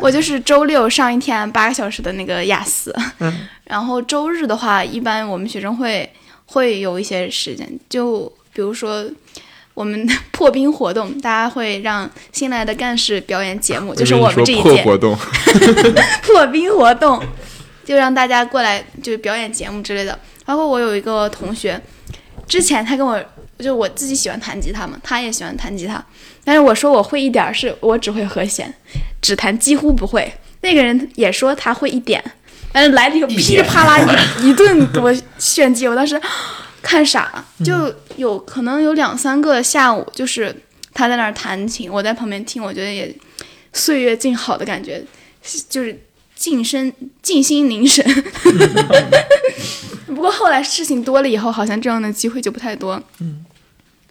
我就是周六上一天八个小时的那个雅思，嗯然后周日的话，一般我们学生会会有一些时间，就比如说我们破冰活动，大家会让新来的干事表演节目，就是我们这一届破活动，(laughs) 破冰活动，就让大家过来就表演节目之类的。包括我有一个同学，之前他跟我就我自己喜欢弹吉他嘛，他也喜欢弹吉他，但是我说我会一点儿，是我只会和弦，只弹几乎不会。那个人也说他会一点，但是来了以后噼里啪啦一一顿给我炫技，我当时 (gasps) 看傻了，就有可能有两三个下午，就是他在那儿弹琴，我在旁边听，我觉得也岁月静好的感觉，就是静身静心凝神。(laughs) 不过后来事情多了以后，好像这样的机会就不太多。嗯，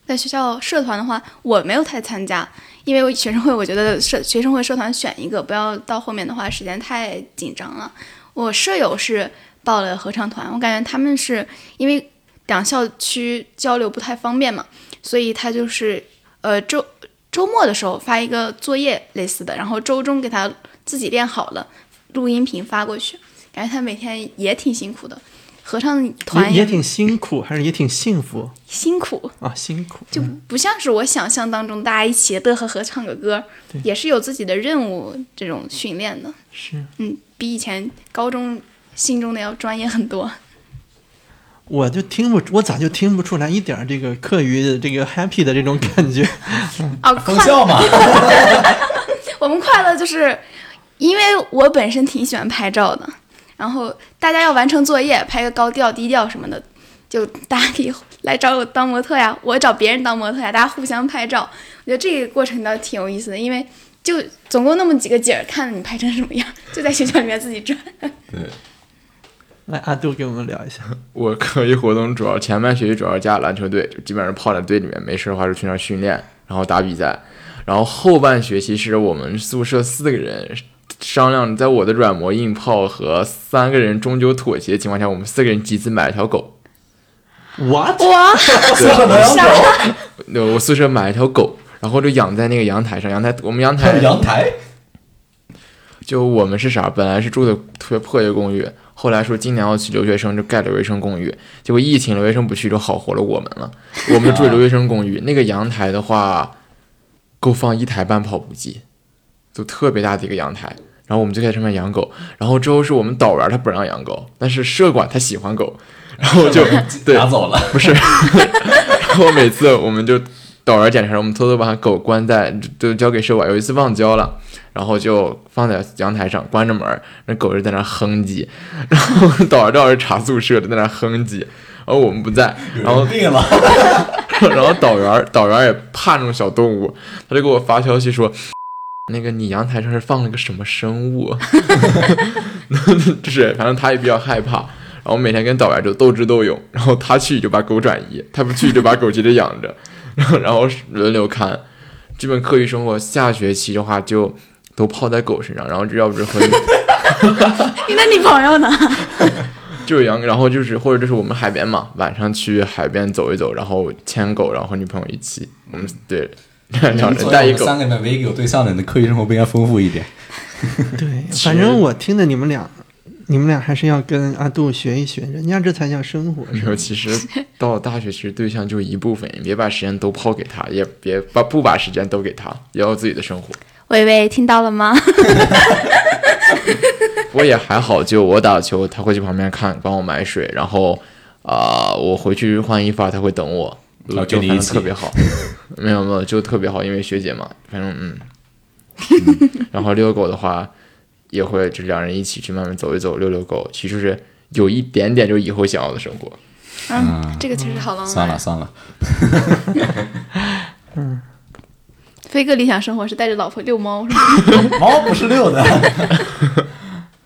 在学校社团的话，我没有太参加，因为学生会，我觉得社学生会社团选一个，不要到后面的话时间太紧张了。我舍友是报了合唱团，我感觉他们是因为两校区交流不太方便嘛，所以他就是呃周周末的时候发一个作业类似的，然后周中给他自己练好了，录音频发过去，感觉他每天也挺辛苦的。合唱团也也挺辛苦，还是也挺幸福辛苦，啊？辛苦就不像是我想象当中大家一起乐呵呵唱个歌，也是有自己的任务这种训练的。是嗯，比以前高中心中的要专业很多。我就听不，我咋就听不出来一点儿这个课余的这个 happy 的这种感觉？啊，(laughs) 搞笑嘛，(laughs) 我们快乐就是因为我本身挺喜欢拍照的，然后大家要完成作业，拍个高调、低调什么的，就大家可以来找我当模特呀，我找别人当模特呀，大家互相拍照。我觉得这个过程倒挺有意思的，因为就总共那么几个景儿，看你拍成什么样，就在学校里面自己转。来，阿杜给我们聊一下。(laughs) 我课余活动主要前半学期主要加篮球队，就基本上泡在队里面，没事的话就去那儿训练，然后打比赛。然后后半学期是我们宿舍四个人商量，在我的软磨硬泡和三个人终究妥协的情况下，我们四个人集资买了条狗。What？哇，(laughs) 对，(laughs) 我宿舍买了一条狗，然后就养在那个阳台上。阳台我们阳台阳台就我们是啥？本来是住的特别破一个公寓，后来说今年要去留学生，就盖留学生公寓。结果疫情留学生不去，就好活了我们了。(laughs) 我们就住留学生公寓，那个阳台的话，够放一台半跑步机，就特别大的一个阳台。然后我们就在上面养狗，然后之后是我们导员他不让养狗，但是社管他喜欢狗，然后就对 (laughs) 拿走了，不是，然后每次我们就导员检查，我们偷偷把狗关在，就交给社管。有一次忘交了，然后就放在阳台上，关着门，那狗就在那哼唧，(laughs) (laughs) 然后导员正好是查宿舍的，在那哼唧，然后我们不在，然后病了，然后导员导员也怕那种小动物，他就给我发消息说。那个你阳台上是放了个什么生物？(laughs) 就是反正他也比较害怕，然后每天跟导员就斗智斗勇，然后他去就把狗转移，他不去就把狗接着养着，然 (laughs) 后然后轮流看。基本课余生活下学期的话就都泡在狗身上，然后这要不是和你 (laughs) 的女朋友呢？(laughs) 就是养，然后就是或者就是我们海边嘛，晚上去海边走一走，然后牵狗，然后和女朋友一起，我们对两人带一狗三，个里面唯一有对象的，你的课余生活不应该丰富一点？对，反正我听的你们俩，你们俩还是要跟阿杜学一学，人家这才叫生活。没有，其实到了大学，其实对象就一部分，你别把时间都抛给他，也别把不把时间都给他，也要有自己的生活。微微听到了吗？(laughs) 不过也还好，就我打球，他会去旁边看，帮我买水，然后啊、我回去换衣服啊，他会等我，啊就反正特别好。没有没有，就特别好，因为学姐嘛，反正嗯。(laughs) 然后遛狗的话，也会就两人一起去慢慢走一走，遛遛狗，其实是有一点点就以后想要的生活。嗯，这个其实好浪漫。算了，算了，(laughs) 嗯飞哥理想生活是带着老婆遛猫，是吗？(laughs) 猫不是遛的，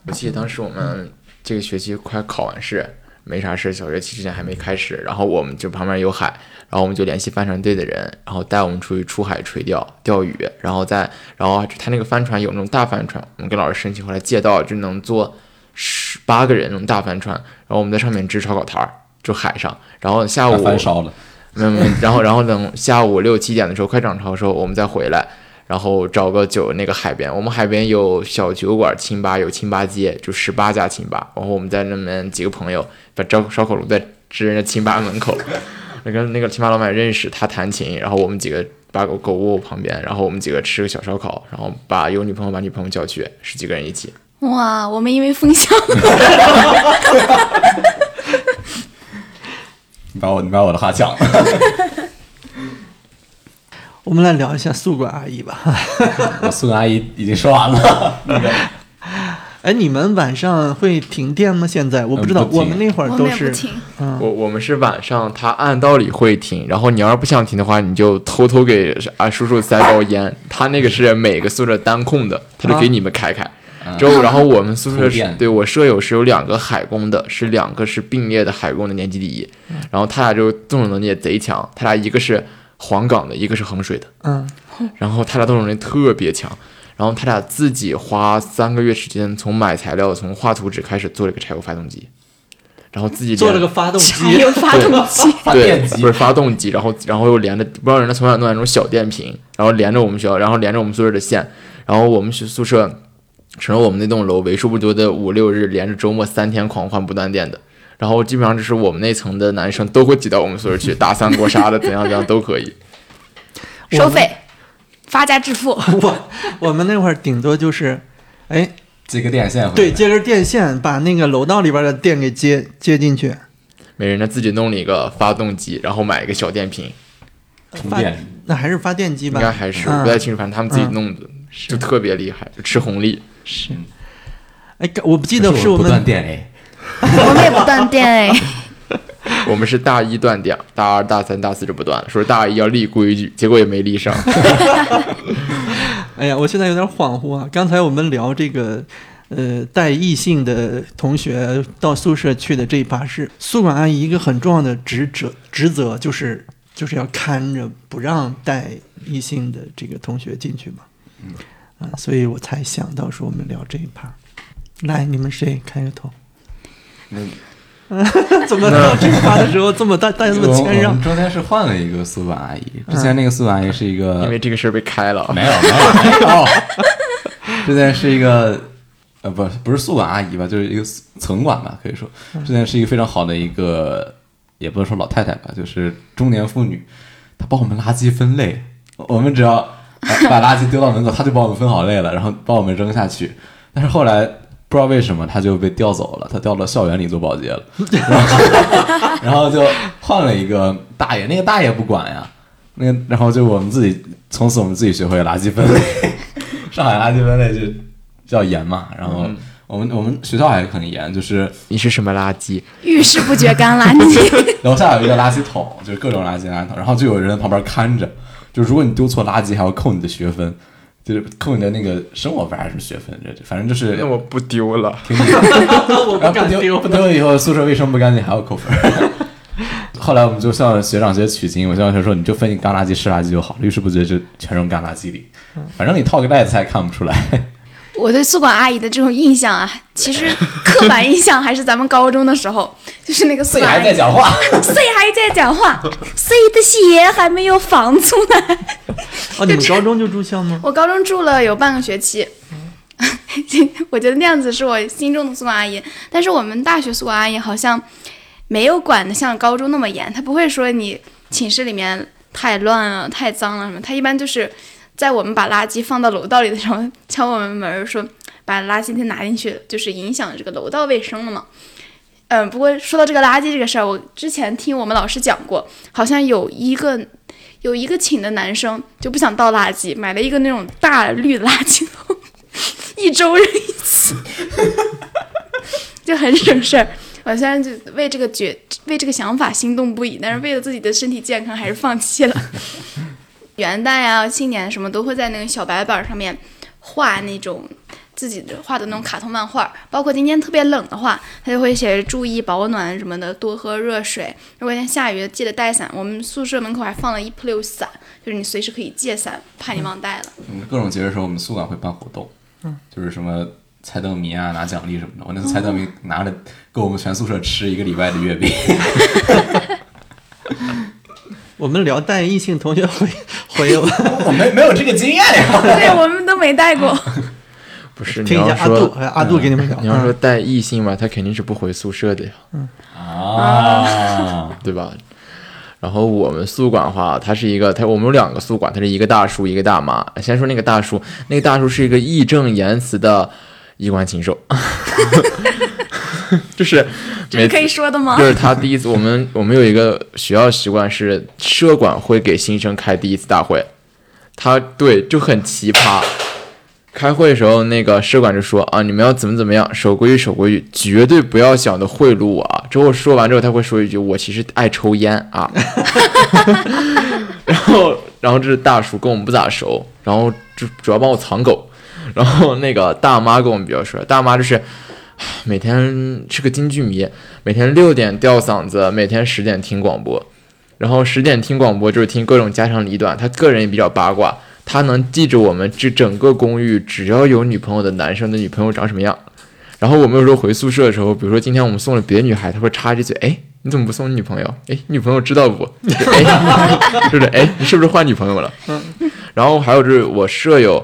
我记得当时我们这个学期快考完试，没啥事，小学期之前还没开始，然后我们就旁边有海，然后我们就联系帆船队的人，然后带我们出去出海垂钓钓鱼，然后再然后他那个帆船有那种大帆船，我们跟老师申请，回来借到就能坐十八个人那种大帆船，然后我们在上面支烧烤摊儿，就海上，然后下午烧了，没有没有，然后然后等下午六七点的时候快涨潮的时候，我们再回来，然后找个酒那个海边，我们海边有小酒馆、清吧，有清吧街，就十八家清吧，然后我们在那边几个朋友把烧烧烤炉在支人家清吧门口，那个那个清吧老板认识，他弹琴，然后我们几个把狗狗窝旁边，然后我们几个吃个小烧烤，然后把有女朋友把女朋友叫去，十几个人一起，哇，我们因为风向，(laughs) 你把我你把我的话讲了，我们来聊一下宿管阿姨吧。我 (laughs) 宿管阿姨已经说完了，那 (laughs) 个哎，你们晚上会停电吗？现在？我不知道，嗯我们那会儿都是，我我们是晚上，他按道理会停，然后你要是不想停的话，你就偷偷给啊叔叔塞包烟。他那个是每个宿舍单控的，他就给你们开开。之后，然后我们宿舍是对我舍友是有两个海工的，是两个是并列的海工的年级第一，然后他俩就动手能力也贼强，他俩一个是黄冈的，一个是衡水的，嗯，然后他俩动手能力特别强，然后他俩自己花三个月时间从买材料，从画图纸开始做了一个柴油发动机，然后自己做了个发动柴机，油发动机，(laughs) 对不是发动机，然后然后又连着，不知道人家从哪弄来那种小电瓶，然后连着我们学校，然后连着我们宿舍的线，然后我们学宿舍成了我们那栋楼为数不多的五六日连着周末三天狂换不断电的，然后基本上就是我们那层的男生都会挤到我们宿舍去打三国杀的，怎样怎样都可以。收费，发家致富。(laughs) 我我们那会儿顶多就是，哎，接个电线，对，接根电线把那个楼道里边的电给接接进去，每人呢自己弄了一个发动机，然后买一个小电瓶，充电。那还是发电机吧？应该还是不太清楚，反正他们自己弄的，就特别厉害，就吃红利。是。哎，我不记得可我不是我们断电哎，(laughs) 我们也不断电哎，(laughs) 我们是大一断掉，大二、大三、大四就不断了，说大一要立规矩，结果也没立上。(laughs) 哎呀，我现在有点恍惚啊！刚才我们聊这个，呃，带异性的同学到宿舍去的这一趴是宿管阿姨一个很重要的职责，职责就是就是要看着不让带异性的这个同学进去嘛。嗯，啊，所以我才想到说我们聊这一趴。来，你们谁开个头？(laughs) 怎么到这一趴的时候这么大大家这么谦让？中间是换了一个宿管阿姨，之前那个宿管阿姨是一个因为这个事儿被开了，没有没有没有，之前是一个呃不不是宿管阿姨吧，就是一个层管吧，可以说之前是一个非常好的一个，也不能说老太太吧，就是中年妇女，她帮我们垃圾分类，我们只要把把垃圾丢到门口，她就帮我们分好类了，然后帮我们扔下去。但是后来不知道为什么，他就被调走了，他调到校园里做保洁了，然 (laughs) 后然后就换了一个大爷，那个大爷不管呀。那个，然后就我们自己，从此我们自己学会了垃圾分类。上海垃圾分类就比较严嘛，然后我们我们学校还很严，就是你是什么垃圾？遇事不觉干垃圾。(laughs) 楼下有一个垃圾桶，就是各种垃圾垃圾桶，然后就有人在旁边看着，就如果你丢错垃圾，还要扣你的学分，就是扣你的那个生活分还是什么学分，这反正就是那我不丢了。(laughs) 我不丢不丢以后宿舍卫生不干净还要扣分。(laughs) 后来我们就向学长学取经，我学长学说你就分你干垃圾湿垃圾就好，律师不觉就全扔干垃圾里，反正你套个袋子他也看不出来。(laughs) 我对宿管阿姨的这种印象啊，其实刻板印象还是咱们高中的时候，就是那个宿管阿姨，还在讲话，谁还在讲话，谁的鞋还没有放出来。哦，你们高中就住校吗？我高中住了有半个学期，(laughs) 我觉得那样子是我心中的宿管阿姨。但是我们大学宿管阿姨好像没有管的像高中那么严，她不会说你寝室里面太乱了、太脏了什么，她一般就是在我们把垃圾放到楼道里的时候 (laughs) 敲我们门说把垃圾先拿进去，就是影响这个楼道卫生了嘛。嗯，不过说到这个垃圾这个事儿，我之前听我们老师讲过，好像有一个有一个寝的男生就不想倒垃圾，买了一个那种大绿的垃圾桶，(laughs) 一周扔一次，(laughs) 就很省事儿。我虽然就为这个觉为这个想法心动不已，但是为了自己的身体健康，还是放弃了。(laughs) 元旦呀、新年什么都会在那个小白板上面画那种自己的画的那种卡通漫画，包括今天特别冷的话，他就会写着注意保暖什么的，多喝热水。如果天下雨，记得带伞。我们宿舍门口还放了一铺溜伞，就是你随时可以借伞，怕你忘带了。嗯，各种节日的时候，我们宿管会办活动，嗯，就是什么猜灯谜啊，拿奖励什么的。我那次猜灯谜拿着够我们全宿舍吃一个礼拜的月饼。(laughs) 我们聊带异性同学回回 (laughs) 我没没有这个经验呀。对我们都没带过。(laughs) 不是，你听一下要说阿杜，哎阿杜给你们聊。你要说嗯带异性吧，他肯定是不回宿舍的呀，啊，(laughs) 对吧？然后我们宿管的话，他是一个，他我们有两个宿管，他是一个大叔，一个大妈。先说那个大叔，那个大叔是一个义正言辞的衣冠禽兽，(laughs) 就是这是可以说的吗就？是他第一次，我们我们有一个学校习惯是社管会给新生开第一次大会，他对就很奇葩，开会的时候，那个社管就说啊，你们要怎么怎么样，守规矩守规矩，绝对不要想着贿赂我啊。之后说完之后，他会说一句，我其实爱抽烟啊。(laughs) 然后，然后这是大叔，跟我们不咋熟，然后就主要帮我藏狗。然后那个大妈跟我们比较熟，大妈就是每天是个京剧迷，每天六点吊嗓子，每天十点听广播。然后十点听广播就是听各种家长里短，他个人也比较八卦。他能记着我们这整个公寓只要有女朋友的男生的女朋友长什么样，然后我们有时候回宿舍的时候，比如说今天我们送了别的女孩，他会插一嘴，哎，你怎么不送你女朋友？哎，女朋友知道不？哎，是不是？哎，你是不是换女朋友了？嗯。然后还有就是我舍友，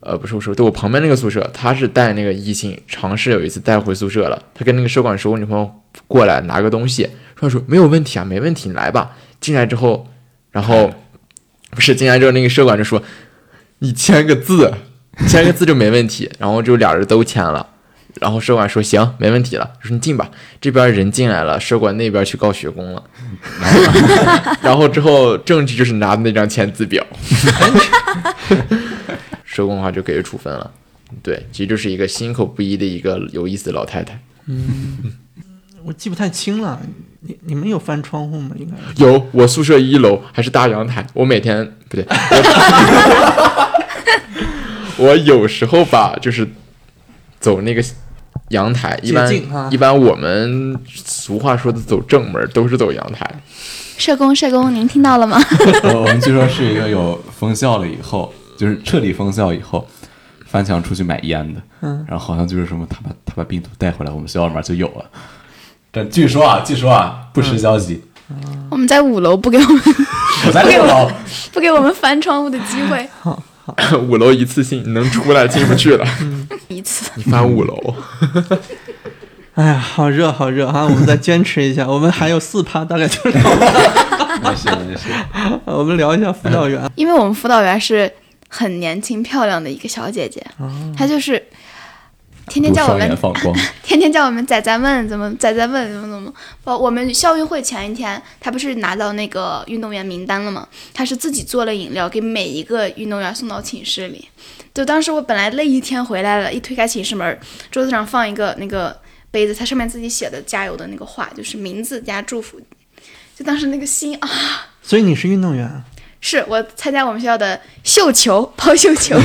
呃，不是我舍友，对我旁边那个宿舍，他是带那个异性，尝试有一次带回宿舍了，他跟那个舍管说，我女朋友过来拿个东西，说说没有问题啊，没问题，你来吧。进来之后，然后。不是进来之后，那个社管就说：“你签个字，(laughs) 签个字就没问题。”然后就俩人都签了。然后社管说：“行，没问题了。”说：“你进吧。”这边人进来了，社管那边去告学工了。(laughs) 然后之后证据就是拿的那张签字表。(laughs) 社工的话就给予处分了。对，其实就是一个心口不一的一个有意思的老太太。嗯，我记不太清了。你你们有翻窗户吗？应该有。我宿舍一楼还是大阳台，我每天不对，(laughs) 我有时候吧，就是走那个阳台，一般一般我们俗话说的走正门都是走阳台。社工，社工，您听到了吗？(laughs) 我我们据说是一个有封校了以后，就是彻底封校以后，翻墙出去买烟的，嗯，然后好像就是什么，他把他把病毒带回来，我们学校里面就有了。但据说啊，据说啊，不实消息。我们在五楼，不给我们，我在六楼，(laughs) 不给我们翻窗户的机会。(laughs) 好，(laughs) 五楼一次性能出来，进不去了。一次。你翻五楼。哎呀，好热，好热啊！我们再坚持一下，我们还有四趴，大概就聊没事没事。我们聊一下辅导员，因为我们辅导员是很年轻漂亮的一个小姐姐，她就是。天天叫我们，(laughs) 天天叫我们仔仔问怎么仔仔问怎么怎么。包我们校运会前一天，他不是拿到那个运动员名单了吗？他是自己做了饮料，给每一个运动员送到寝室里。就当时我本来累一天回来了，一推开寝室门，桌子上放一个那个杯子，它上面自己写的加油的那个话，就是名字加祝福。就当时那个心啊！(laughs) 所以你是运动员？是我参加我们学校的绣球抛绣球，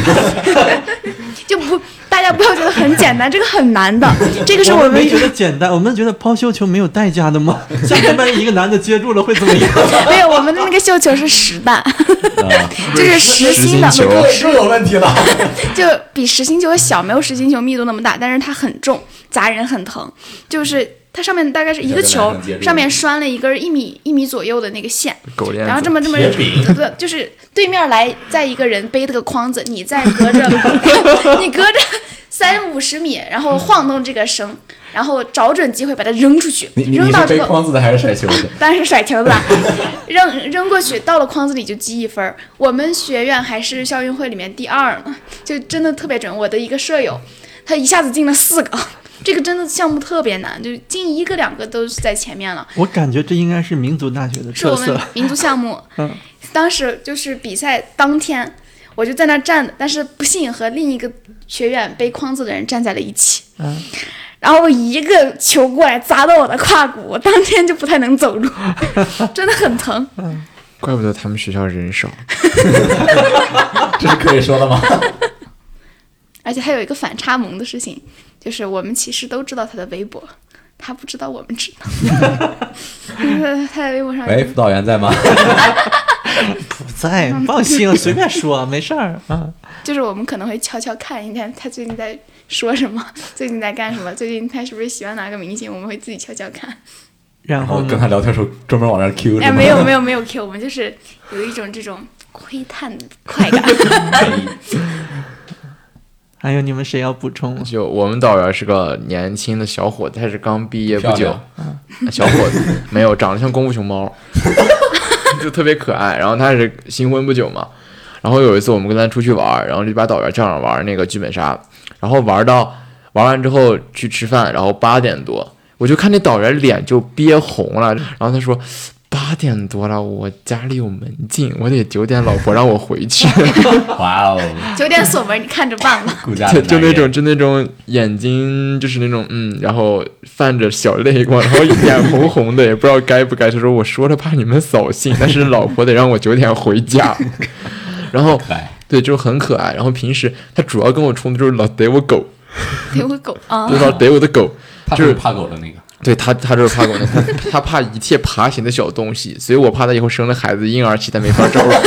(laughs) 就不。大家不要觉得很简单，这个很难的。(laughs) 这个是我们觉得简单，我们觉得抛绣球没有代价的吗？像后面一个男的接住了会怎么样？(laughs) 没有，我们的那个绣球是实弹，就是实心的，是有问题了。就比实心球小，没有实心球密度那么大，但是它很重，砸人很疼。就是它上面大概是一个球，上面拴了一根一米一米左右的那个线，然后这么这么 (laughs) 不就是对面来再一个人背这个筐子，你再隔着 (laughs) 你隔着。三五十米，然后晃动这个绳，然后找准机会把它扔出去。扔到这个筐子的还是甩球的？(laughs) 当然是甩球的。扔扔过去，到了筐子里就积一分。我们学院还是校运会里面第二呢，就真的特别准。我的一个舍友，他一下子进了四个，这个真的项目特别难，就进一个两个都是在前面了。我感觉这应该是民族大学的特色。是我们民族项目。(laughs) 嗯，当时就是比赛当天。我就在那站着，但是不幸和另一个学院背筐子的人站在了一起。嗯，然后一个球过来砸到我的胯骨，我当天就不太能走路，(laughs) 真的很疼。嗯，怪不得他们学校人少。(laughs) 这是可以说的吗？而且还有一个反差萌的事情，就是我们其实都知道他的微博，他不知道我们知道。(laughs) 他在微博上。喂，辅导员在吗？(laughs) 不在，放心，随便说，没事儿啊。(laughs) 就是我们可能会悄悄看一看他最近在说什么，最近在干什么，最近他是不是喜欢哪个明星，我们会自己悄悄看。然后跟他聊天时候专门往那 Q。哎，没有没有没有 Q，我们就是有一种这种窥探的快感。还有你们谁要补充？就我们导员是个年轻的小伙子，他是刚毕业不久。小伙子没有长得像功夫熊猫。(laughs) 就特别可爱，然后他是新婚不久嘛，然后有一次我们跟他出去玩，然后就把导员叫上玩那个剧本杀，然后玩到玩完之后去吃饭，然后八点多，我就看那导员脸就憋红了，然后他说八点多了，我家里有门禁，我得九点老婆让我回去，(laughs) 哇哦，九点锁门，你看着办吧。就就那种就那种眼睛就是那种嗯，然后泛着小泪光，然后眼红红的，也不知道该不该。他说我说了怕你们扫兴，但是老婆得让我九点回家，(laughs) 然后，对，就很可爱。然后平时他主要跟我冲突就是老逮我狗，逮我狗啊就！老逮我的狗。就是怕狗的那个，对他，他就是怕狗，(laughs) 他怕一切爬行的小东西，所以我怕他以后生了孩子，婴儿期他没法照顾。(laughs)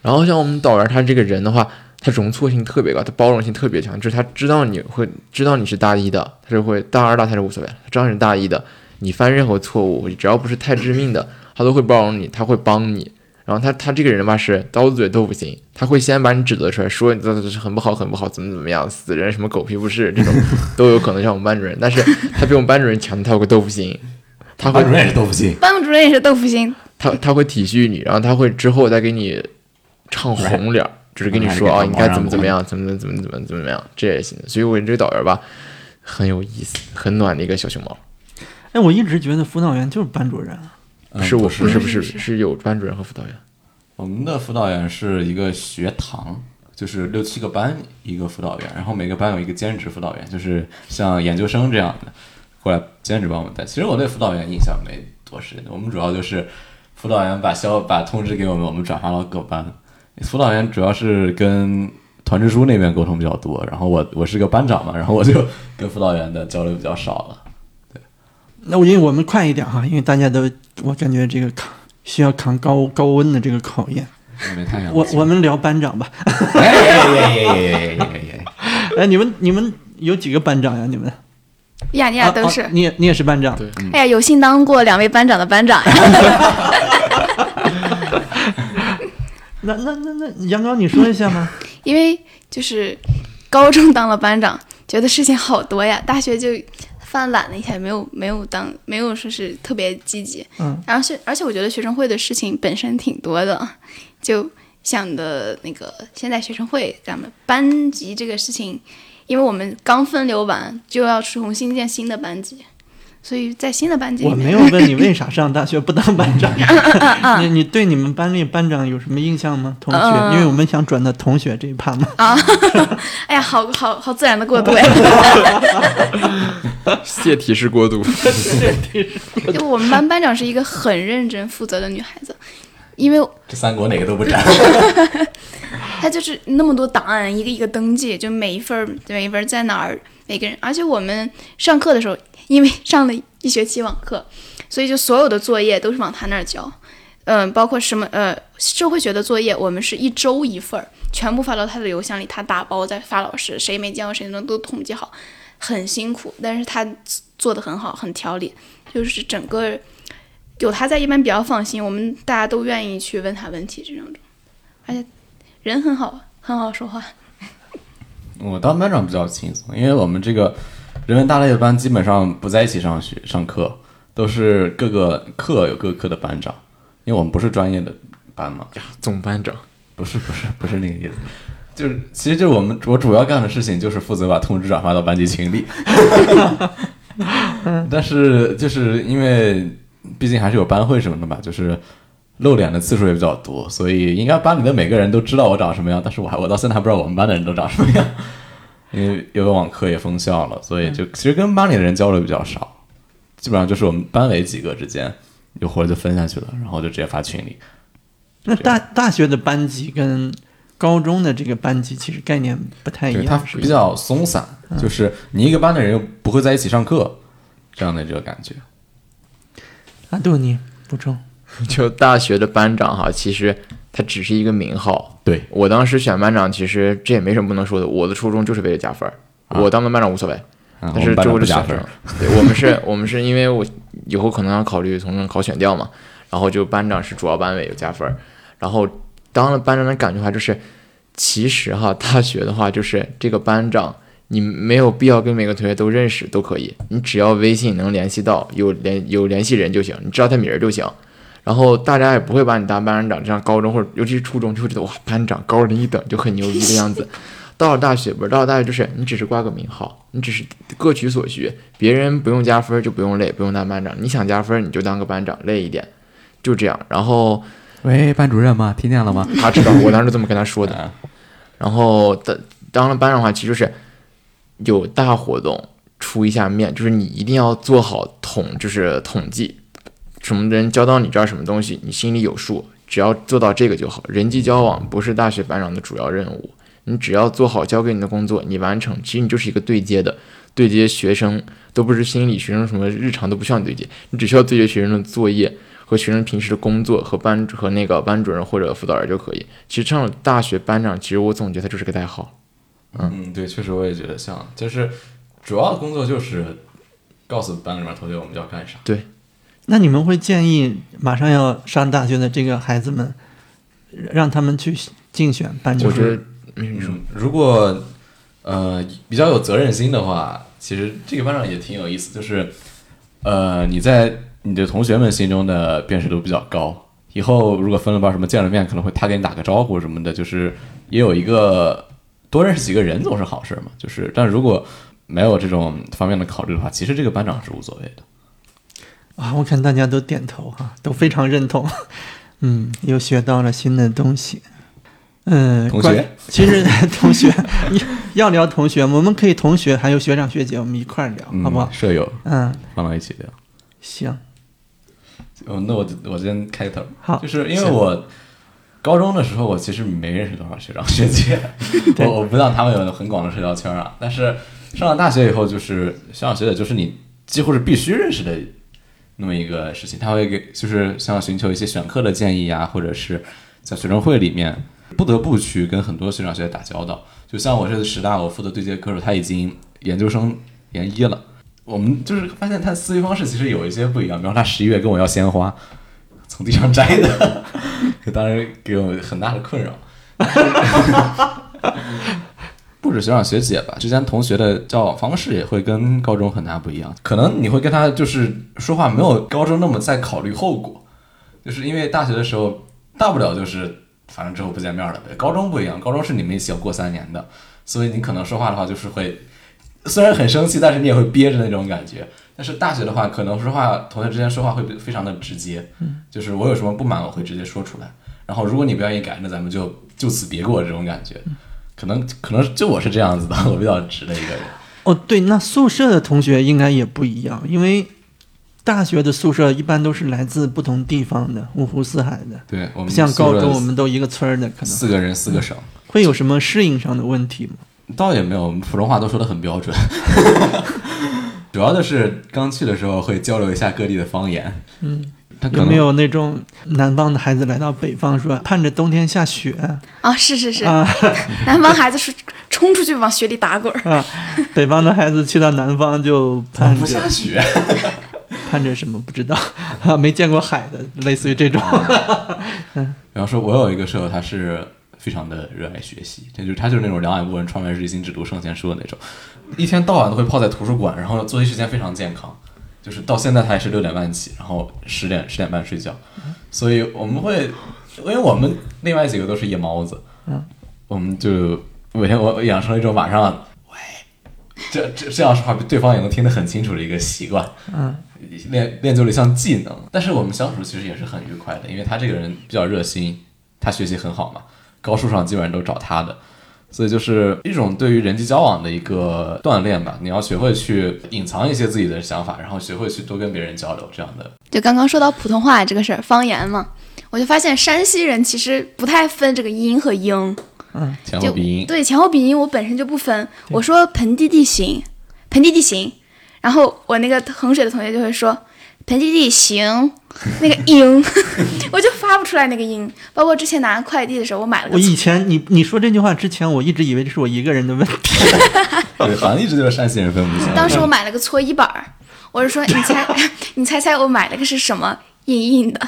然后像我们导员他这个人的话，他容错性特别高，他包容性特别强，就是他知道你会知道你是大一的，他就会大二大三是无所谓，他知道你是大一的，你犯任何错误，只要不是太致命的，他都会包容你，他会帮你。然后他他这个人吧是刀子嘴豆腐心，他会先把你指责出来，说你这这是很不好很不好，怎么怎么样，死人什么狗屁不是这种 (laughs) 都有可能像我们班主任，但是他比我们班主任强，他有个豆腐心，他会班主任也是豆腐心，班主任也是豆腐心，他他会体恤你，然后他会之后再给你唱红脸儿，就是跟你说啊，你该怎么怎么样，怎么怎么怎么怎么怎么样，这也行。所以我这个导员吧，很有意思，很暖的一个小熊猫。哎，我一直觉得辅导员就是班主任啊。嗯是我不是不是是是有班主任和辅导员。我们的辅导员是一个学堂，就是六七个班一个辅导员，然后每个班有一个兼职辅导员，就是像研究生这样的过来兼职帮我们带。其实我对辅导员印象没多深，我们主要就是辅导员把消把通知给我们，我们转发到各班。辅导员主要是跟团支书那边沟通比较多，然后我我是个班长嘛，然后我就跟辅导员的交流比较少了。那我因为我们快一点哈，因为大家都我感觉这个扛需要扛高高温的这个考验。我我们聊班长吧。哎你们你们有几个班长呀？你们呀，你俩都是啊啊。你也你也是班长。对哎呀，有幸当过两位班长的班长呀。(laughs) 那那那那杨刚，你说一下吗？因为就是高中当了班长，觉得事情好多呀，大学就犯懒了一下，没有没有当没有说是特别积极。嗯，然后是而且我觉得学生会的事情本身挺多的，就想的那个现在学生会咱们班级这个事情，因为我们刚分流完就要重新建新的班级，所以在新的班级我没有问你为啥上大学不当班长。(laughs) 你你对你们班里班长有什么印象吗？同学，嗯因为我们想转到同学这一趴嘛。啊，(laughs) 哎呀，好好好自然的过渡 (laughs) 呀。泄题式过渡，就我们班班长是一个很认真负责的女孩子，因为这三国哪个都不沾。她就是那么多档案，一个一个登记，就每一份儿每一份儿在哪儿，每个人。而且我们上课的时候，因为 (laughs) 上了一学期网课，所以就所有的作业都是往他那儿交。嗯，包括什么呃社会学的作业，我们是一周一份儿，全部发到他的邮箱里，他打包再发老师，谁没交谁能都统计好，很辛苦，但是他做的很好，很条理，就是整个有他在一般比较放心，我们大家都愿意去问他问题这种，而且人很好，很好说话。(laughs) 我当班长比较轻松，因为我们这个人文大类的班基本上不在一起上学上课，都是各个课有各个课的班长，因为我们不是专业的班嘛。总班长。不是不是不是那个意思，(laughs) 就是其实就是我们我主要干的事情就是负责把通知转发到班级群里，(laughs) 但是就是因为毕竟还是有班会什么的吧，就是露脸的次数也比较多，所以应该班里的每个人都知道我长什么样，但是我还我到现在还不知道我们班的人都长什么样，因为有个网课也封校了，所以就其实跟班里的人交流比较少，基本上就是我们班委几个之间有活就分下去了，然后就直接发群里。那大大学的班级跟高中的这个班级其实概念不太一对，它样，比较松散，就是你一个班的人又不会在一起上课，这样的这个感觉。阿杜你补充。(laughs) 就大学的班长哈，其实他只是一个名号。对我当时选班长，其实这也没什么不能说的。我的初衷就是为了加分儿，我当的班长无所谓。但是最后长不加分是选上，，对我们是，(laughs) 我们是因为我以后可能要考虑从中考选调嘛，然后就班长是主要班委有加分儿，然后当了班长的感觉的话就是，其实哈大学的话就是这个班长你没有必要跟每个同学都认识都可以，你只要微信能联系到有联有联系人就行，你知道他名儿就行。然后大家也不会把你当班长，这样高中或者尤其是初中就会觉得哇班长高人一等就很牛逼的样子。(laughs) 到了大学不是到了大学就是你只是挂个名号，你只是各取所需，别人不用加分就不用累，不用当班长，你想加分你就当个班长，累一点，就这样。然后喂，班主任吗？听见了吗？他知道，我当时这么跟他说的。啊然后当当了班长的话，其实就是有大活动出一下面，就是你一定要做好统，就是统计，什么人交到你这儿什么东西，你心里有数，只要做到这个就好。人际交往不是大学班长的主要任务，你只要做好交给你的工作，你完成，其实你就是一个对接的，对接学生都不是心理学生什么日常都不需要你对接，你只需要对接学生的作业。和学生平时的工作和班和那个班主任或者辅导员就可以。其实上了大学班长，其实我总结他就是个代号。嗯，对，确实我也觉得像，就是主要的工作就是告诉班里面同学我们要干啥。那你们会建议马上要上大学的这个孩子们，让他们去竞选班长？我觉得，嗯，如果呃比较有责任心的话，其实这个班长也挺有意思，就是呃你在你的同学们心中的辨识度比较高，以后如果分了班什么见了面，可能会他给你打个招呼什么的，就是也有一个多认识几个人总是好事嘛。就是但如果没有这种方面的考虑的话，其实这个班长是无所谓的。啊，我看大家都点头哈、都非常认同。嗯，又学到了新的东西。嗯，同学，其实 (laughs) 同学要聊同学，我们可以同学还有学长学姐，我们一块儿聊，好不好嗯？？舍友嗯，放到一起聊。行，哦，那我我先开头，好就是因为我高中的时候，我其实没认识多少学长学姐，(laughs) 我我不像他们有很广的社交圈啊。但是上了大学以后，就是学长学姐就是你几乎是必须认识的那么一个事情，他会给就是像寻求一些选课的建议啊，或者是在学生会里面不得不去跟很多学长学姐打交道。就像我这次师大，我负责对接科的时候，他已经研究生研一了。(laughs) 我们就是发现他思维方式其实有一些不一样，比方他十一月跟我要鲜花，从地上摘的，(laughs) 当时给我很大的困扰。不止学长学姐吧，之间同学的交往方式也会跟高中很大不一样。可能你会跟他就是说话没有高中那么在考虑后果，就是因为大学的时候大不了就是反正之后不见面了呗。高中不一样，高中是你们一起要过三年的，所以你可能说话的话就是会虽然很生气，但是你也会憋着那种感觉。但是大学的话，可能说话同学之间说话会非常的直接，就是我有什么不满，我会直接说出来。然后如果你不愿意改，那咱们就就此别过这种感觉。可能可能就我是这样子的，(laughs) 我比较直的一个人。哦，对，那宿舍的同学应该也不一样，因为大学的宿舍一般都是来自不同地方的，五湖四海的，对我们像高中我们都一个村儿的，可能四个人四个省，会有什么适应上的问题吗？倒也没有，我们普通话都说的很标准。(laughs) 主要的是刚去的时候会交流一下各地的方言。嗯，他可能有没有那种南方的孩子来到北方说盼着冬天下雪？啊，是是是，啊。(laughs) 南方孩子是冲出去往雪里打滚儿。啊，北方的孩子去到南方就盼不着下雪？(laughs) 盼着什么不知道啊，(laughs) 没见过海的，类似于这种。比方说，我有一个舍友，他是非常的热爱学习，这就是他就是那种两眼无人，窗外日心，只读圣贤书的那种，一天到晚都会泡在图书馆，然后作息时间非常健康，就是到现在他也是六点半起，然后十点十点半睡觉，所以我们会，因为我们另外几个都是夜猫子，嗯，我们就每天我养成了一种晚上喂，这这这样说话对方也能听得很清楚的一个习惯，嗯，练练就了一项技能。但是我们相处其实也是很愉快的，因为他这个人比较热心，他学习很好嘛，高数上基本上都找他的，所以就是一种对于人际交往的一个锻炼吧。你要学会去隐藏一些自己的想法，然后学会去多跟别人交流，这样的。就刚刚说到普通话这个事儿，方言嘛，我就发现山西人其实不太分这个音和音，嗯前后鼻音，对前后鼻音我本身就不分。我说盆地地形，盆地地形，然后我那个衡水的同学就会说盆地地形，(laughs) 那个音，(laughs) 我就发不出来那个音。包括之前拿快递的时候，我买了个我以前你你说这句话之前，我一直以为这是我一个人的问题。(laughs) 对，好像一直就是山西人分不清。当时我买了个搓衣板儿，我是说你猜，你猜猜我买了个是什么？硬硬的。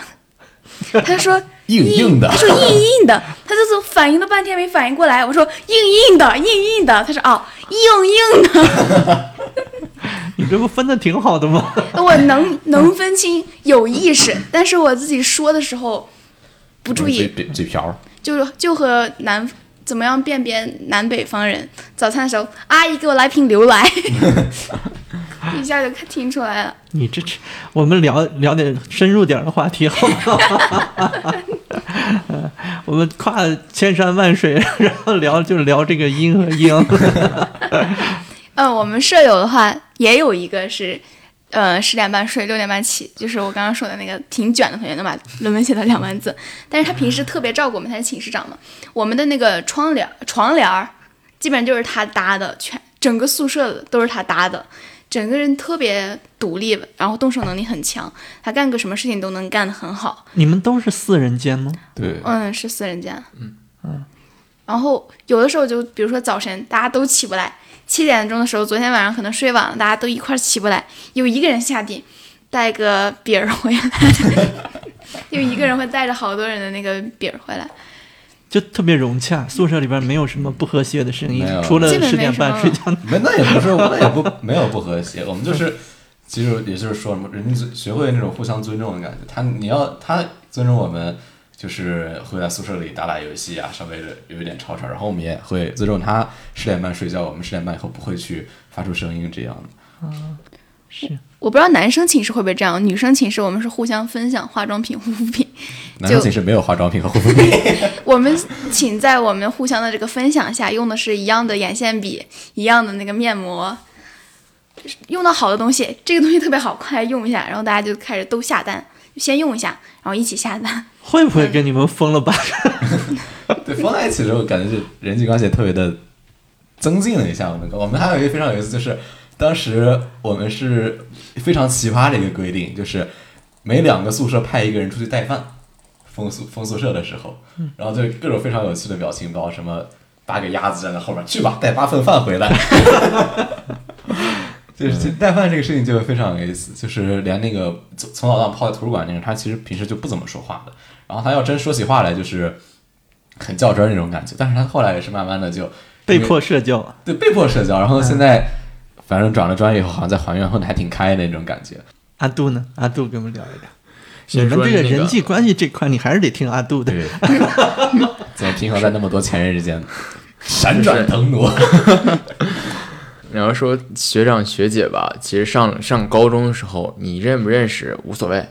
他说硬硬的他说硬硬的，他就是反应了半天没反应过来。我说硬硬的，硬硬的。他说哦，硬硬的。你这不分的挺好的吗？(laughs) 我能能分清，有意识，但是我自己说的时候不注意，嘴嘴瓢儿，就就和南怎么样辨别南北方人？早餐的时候，阿姨给我来瓶牛奶，(laughs) 一下就看听出来了。你这这，我们聊聊点深入点的话题好吗？呃 (laughs) 我们跨千山万水，然后聊就聊这个阴和阳。嗯，我们舍友的话也有一个是，呃，十点半睡，六点半起，就是我刚刚说的那个挺卷的同学，能把论文写到两万字。但是他平时特别照顾我们，他是寝室长嘛。我们的那个窗帘、床帘儿，基本上就是他搭的，全整个宿舍的都是他搭的。整个人特别独立，然后动手能力很强，他干个什么事情都能干得很好。你们都是四人间吗？对，嗯，是四人间。嗯嗯。然后有的时候就比如说早晨大家都起不来，七点钟的时候，昨天晚上可能睡晚了，大家都一块儿起不来，有一个人下地带个饼儿回来，(laughs) 有一个人会带着好多人的那个饼儿回来。就特别融洽，宿舍里边没有什么不和谐的声音，除了基本十点半睡觉。没那也不是，我那也不没有不和谐，我们就是其实也就是说什么，人家学会那种互相尊重的感觉。他你要他尊重我们，就是会在宿舍里打打游戏啊，稍微的有一点吵吵，然后我们也会尊重他十点半睡觉，我们十点半以后不会去发出声音这样的。是我不知道男生寝室会不会这样，女生寝室我们是互相分享化妆品、护肤品。(laughs) 男生寝室没有化妆品和护肤品，(laughs) 我们寝在我们互相的这个分享下，用的是一样的眼线笔，一样的那个面膜，用到好的东西，这个东西特别好，快来用一下，然后大家就开始都下单，先用一下，然后一起下单。会不会跟你们疯了吧？(laughs) 对，疯在一起之后，感觉就人际关系特别的增进了一下。我们我们还有一个非常有意思，就是当时我们是非常奇葩的一个规定，就是每两个宿舍派一个人出去带饭，封宿封宿舍的时候，然后就各种非常有趣的表情包，什么八个鸭子站在后面，去吧，带八份饭回来。(laughs) 就是带饭这个事情就非常有意思，就是连那个从从早到晚泡在图书馆那个，他其实平时就不怎么说话的，然后他要真说起话来，就是很较真儿那种感觉。但是他后来也是慢慢的就被迫社交，对被迫社交，然后现在反正转了专业以后，好像在还原混的还挺开的那种感觉。阿杜呢？阿杜跟我们聊一聊。你们这个人际关系这块，你还是得听阿杜的。对，(laughs) 怎么平衡在那么多前任之间，闪转腾挪？(laughs) 你要说学长学姐吧，其实上上高中的时候，你认不认识无所谓，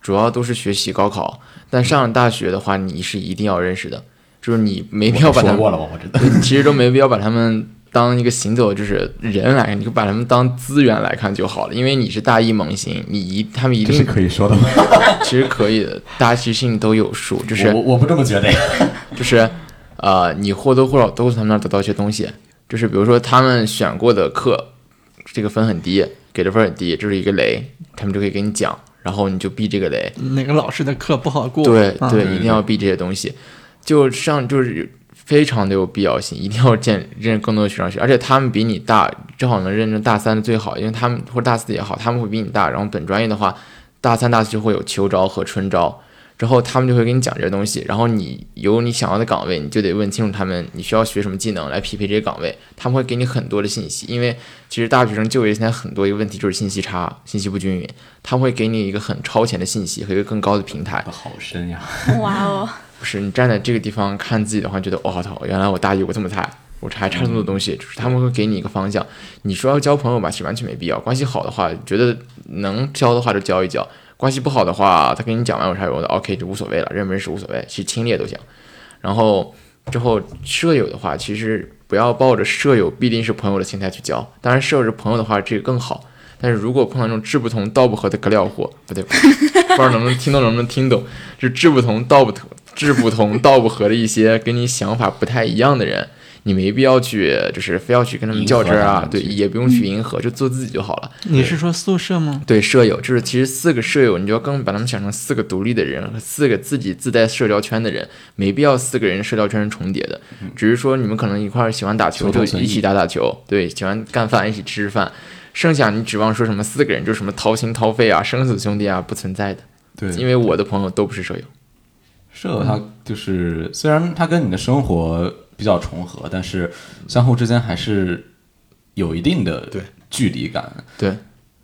主要都是学习高考。但上了大学的话，你是一定要认识的，就是你没必要把他们？我。(laughs) 其实都没必要把他们当一个行走就是人来看，你就把他们当资源来看就好了。因为你是大一萌新，你一他们一定是可以说的吗？(laughs) 其实可以的，大家其实心里都有数，就是我我不这么觉得。(laughs) 就是，呃，你或多或少都从他们那儿得到一些东西。就是比如说他们选过的课，这个分很低，给的分很低，这是一个雷，他们就可以给你讲，然后你就避这个雷。哪个老师的课不好过？啊对对，一定要避这些东西。就上就是非常的有必要性，一定要见认更多的学生学，而且他们比你大，正好能认证大三的最好，因为他们或者大四也好，他们会比你大。然后本专业的话，大三、大四就会有秋招和春招。之后他们就会给你讲这些东西，然后你有你想要的岗位，你就得问清楚他们你需要学什么技能来匹配这些岗位，他们会给你很多的信息，因为其实大学生就业现在很多一个问题就是信息差、(laughs) 信息不均匀，他们会给你一个很超前的信息和一个更高的平台，好深呀！哇哦，不是你站在这个地方看自己的话，觉得我、操，原来我大一我这么菜，我还差这么多东西，就是他们会给你一个方向。你说要交朋友吧，其实完全没必要。关系好的话，觉得能交的话就交一交；关系不好的话，他跟你讲完有啥用的？OK 就无所谓了，认不认识无所谓，其实亲烈都行。然后之后舍友的话，其实不要抱着舍友必定是朋友的心态去交，当然舍友是朋友的话，这个更好。但是如果碰到那种志不同道不合的隔料货，不对，(laughs) 不知道能不能听懂，能不能听懂，就志不同道不同、志不同道不合的一些跟你想法不太一样的人，你没必要去，就是非要去跟他们较真儿啊，对，也不用去迎合，就做自己就好了。你是说宿舍吗？对，舍友就是其实四个舍友，你就要更把他们想成四个独立的人和四个自己自带社交圈的人，没必要四个人社交圈是重叠的，只是说你们可能一块儿喜欢打球，就一起打打球，对，喜欢干饭一起吃吃饭，剩下你指望说什么四个人就是什么掏心掏肺啊、生死兄弟啊，不存在的，对，因为我的朋友都不是舍友。舍友他就是虽然他跟你的生活比较重合，但是相互之间还是有一定的对距离感。对，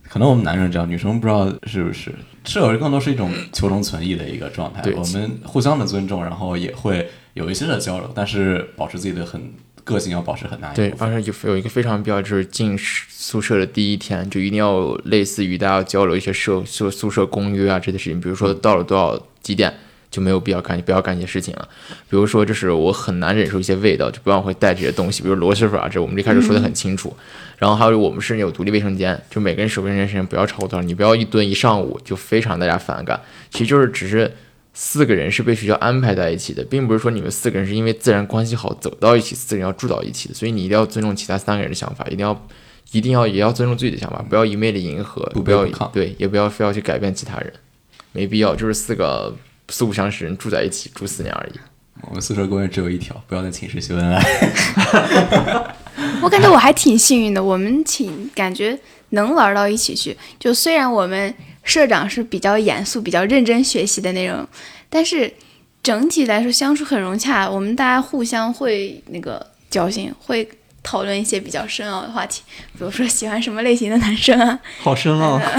可能我们男生这样，女生不知道是不是。舍友更多是一种求同存异的一个状态对，我们互相的尊重，然后也会有一些的交流，但是保持自己的很个性要保持很大对，部分而且有有一个非常必要，就是进宿舍的第一天，就一定要类似于大家交流一些社宿宿舍公约啊这些事情，比如说到了多少几点就没有必要干，不要干一些事情了。比如说，就是我很难忍受一些味道，就不要会带这些东西，比如螺蛳粉啊，这我们一开始说的很清楚。然后还有我们是有独立卫生间，就每个人使用卫生间时间不要超过多少，你不要一蹲一上午，就非常大家反感。其实就是只是。四个人是被学校安排在一起的，并不是说你们四个人是因为自然关系好走到一起，四个人要住到一起的。所以你一定要尊重其他三个人的想法，一定要，一定要也要尊重自己的想法，不要一昧的迎合，不不要对，也不要非要去改变其他人，没必要。就是四个素不相识人住在一起住四年而已。我们宿舍公约只有一条，不要在寝室秀恩爱。(laughs) 我感觉我还挺幸运的，我们寝感觉能玩到一起去。就虽然我们社长是比较严肃、比较认真学习的那种，但是整体来说相处很融洽。我们大家互相会那个交心，会讨论一些比较深奥的话题，比如说喜欢什么类型的男生啊。好深奥。(laughs)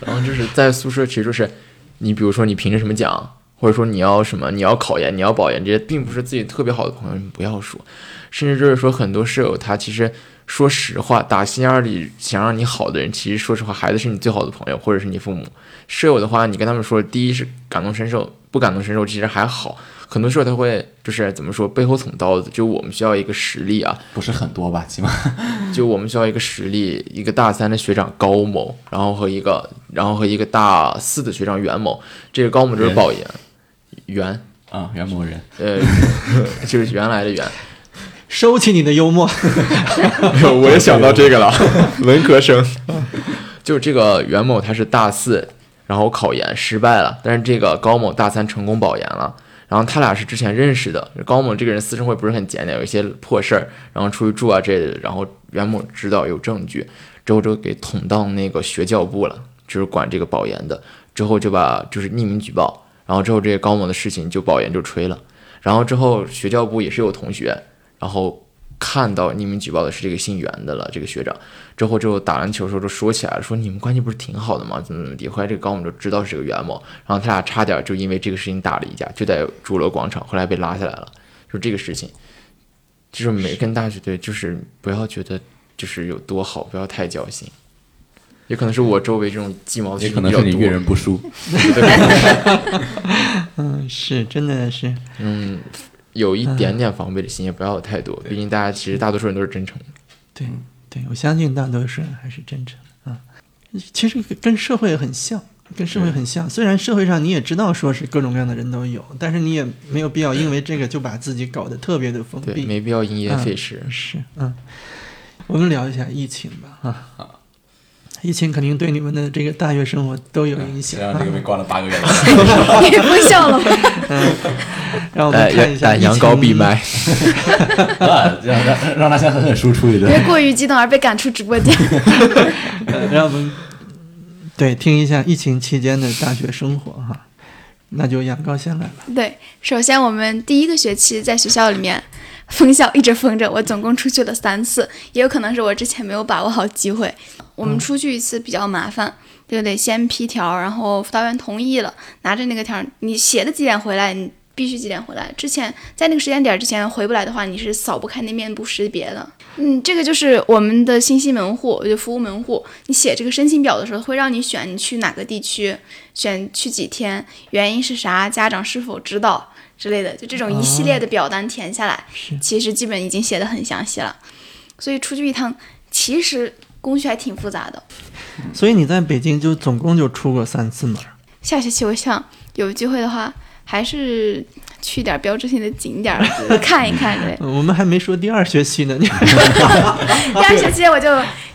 然后就是在宿舍，其实就是你比如说你凭着什么讲，或者说你要什么，你要考研，你要保研，这些并不是自己特别好的朋友，你不要说。甚至就是说，很多舍友他其实说实话，打心眼里想让你好的人，其实说实话，孩子是你最好的朋友，或者是你父母。舍友的话，你跟他们说，第一是感同身受，不感同身受其实还好。很多时候他会就是怎么说，背后捅刀子。就我们需要一个实力啊，不是很多吧，起码 (laughs) 就我们需要一个实力，一个大三的学长高某，然后和一个，然后和一个大四的学长袁某。这个高某就是袁保研，袁，啊，袁某人呃，(laughs) 就是原来的袁。(laughs) 收起你的幽默。没有，我也想到这个了，文科生。就这个袁某他是大四，然后考研失败了，但是这个高某大三成功保研了。然后他俩是之前认识的，高某这个人私生活不是很检点，有一些破事儿，然后出去住啊之类的。然后袁某知道有证据，之后就给捅到那个学教部了，就是管这个保研的。之后就把就是匿名举报，然后之后这个高某的事情就保研就吹了。然后之后学教部也是有同学，然后看到匿名举报的是这个姓袁的了，这个学长。之后就打篮球的时候就说起来了，说你们关系不是挺好的吗？怎么怎么地。后来这个高某就知道是个袁某，然后他俩差点就因为这个事情打了一架，就在主楼广场，后来被拉下来了。就这个事情，就是每跟大学对，就是不要觉得就是有多好，不要太侥幸。也可能是我周围这种鸡毛也蒜皮比较多可能是你遇人不淑。(laughs) 嗯，是，真的是。嗯，有一点点防备的心，也不要有太多。毕竟大家其实大多数人都是真诚的。对对，我相信大多数人还是真诚啊。其实跟社会很像，跟社会很像。虽然社会上你也知道说是各种各样的人都有，但是你也没有必要因为这个就把自己搞得特别的封对，闭。没必要因噎废食。是，嗯，我们聊一下疫情吧，啊，疫情肯定对你们的这个大学生活都有影响啊谁让这。个被关了八个月了？(laughs) 你不笑了吗？(laughs) 让我们哎看一下哎，羊羔闭麦。(laughs) 啊，让让让大家狠狠输出一顿。别。过于激动而被赶出直播间。呃让我们对听一下疫情期间的大学生活哈。那就羊羔先来吧。对，首先我们第一个学期在学校里面封校一直封着，我总共出去了三次，也有可能是我之前没有把握好机会。我们出去一次比较麻烦，就得先批条，然后辅导员同意了，拿着那个条，你写的几点回来，你必须几点回来。之前在那个时间点之前回不来的话，你是扫不开那面部识别的。嗯，这个就是我们的信息门户，就服务门户。你写这个申请表的时候，会让你选你去哪个地区，选去几天，原因是啥，家长是否知道之类的，就这种一系列的表单填下来，是其实基本已经写的很详细了。所以出去一趟，其实工序还挺复杂的。所以你在北京就总共就出过三次门。下学期我想有机会的话，还是去点标志性的景点儿看一看之类的。呃 (laughs) 我们还没说第二学期呢，你 (laughs) 第二学期我就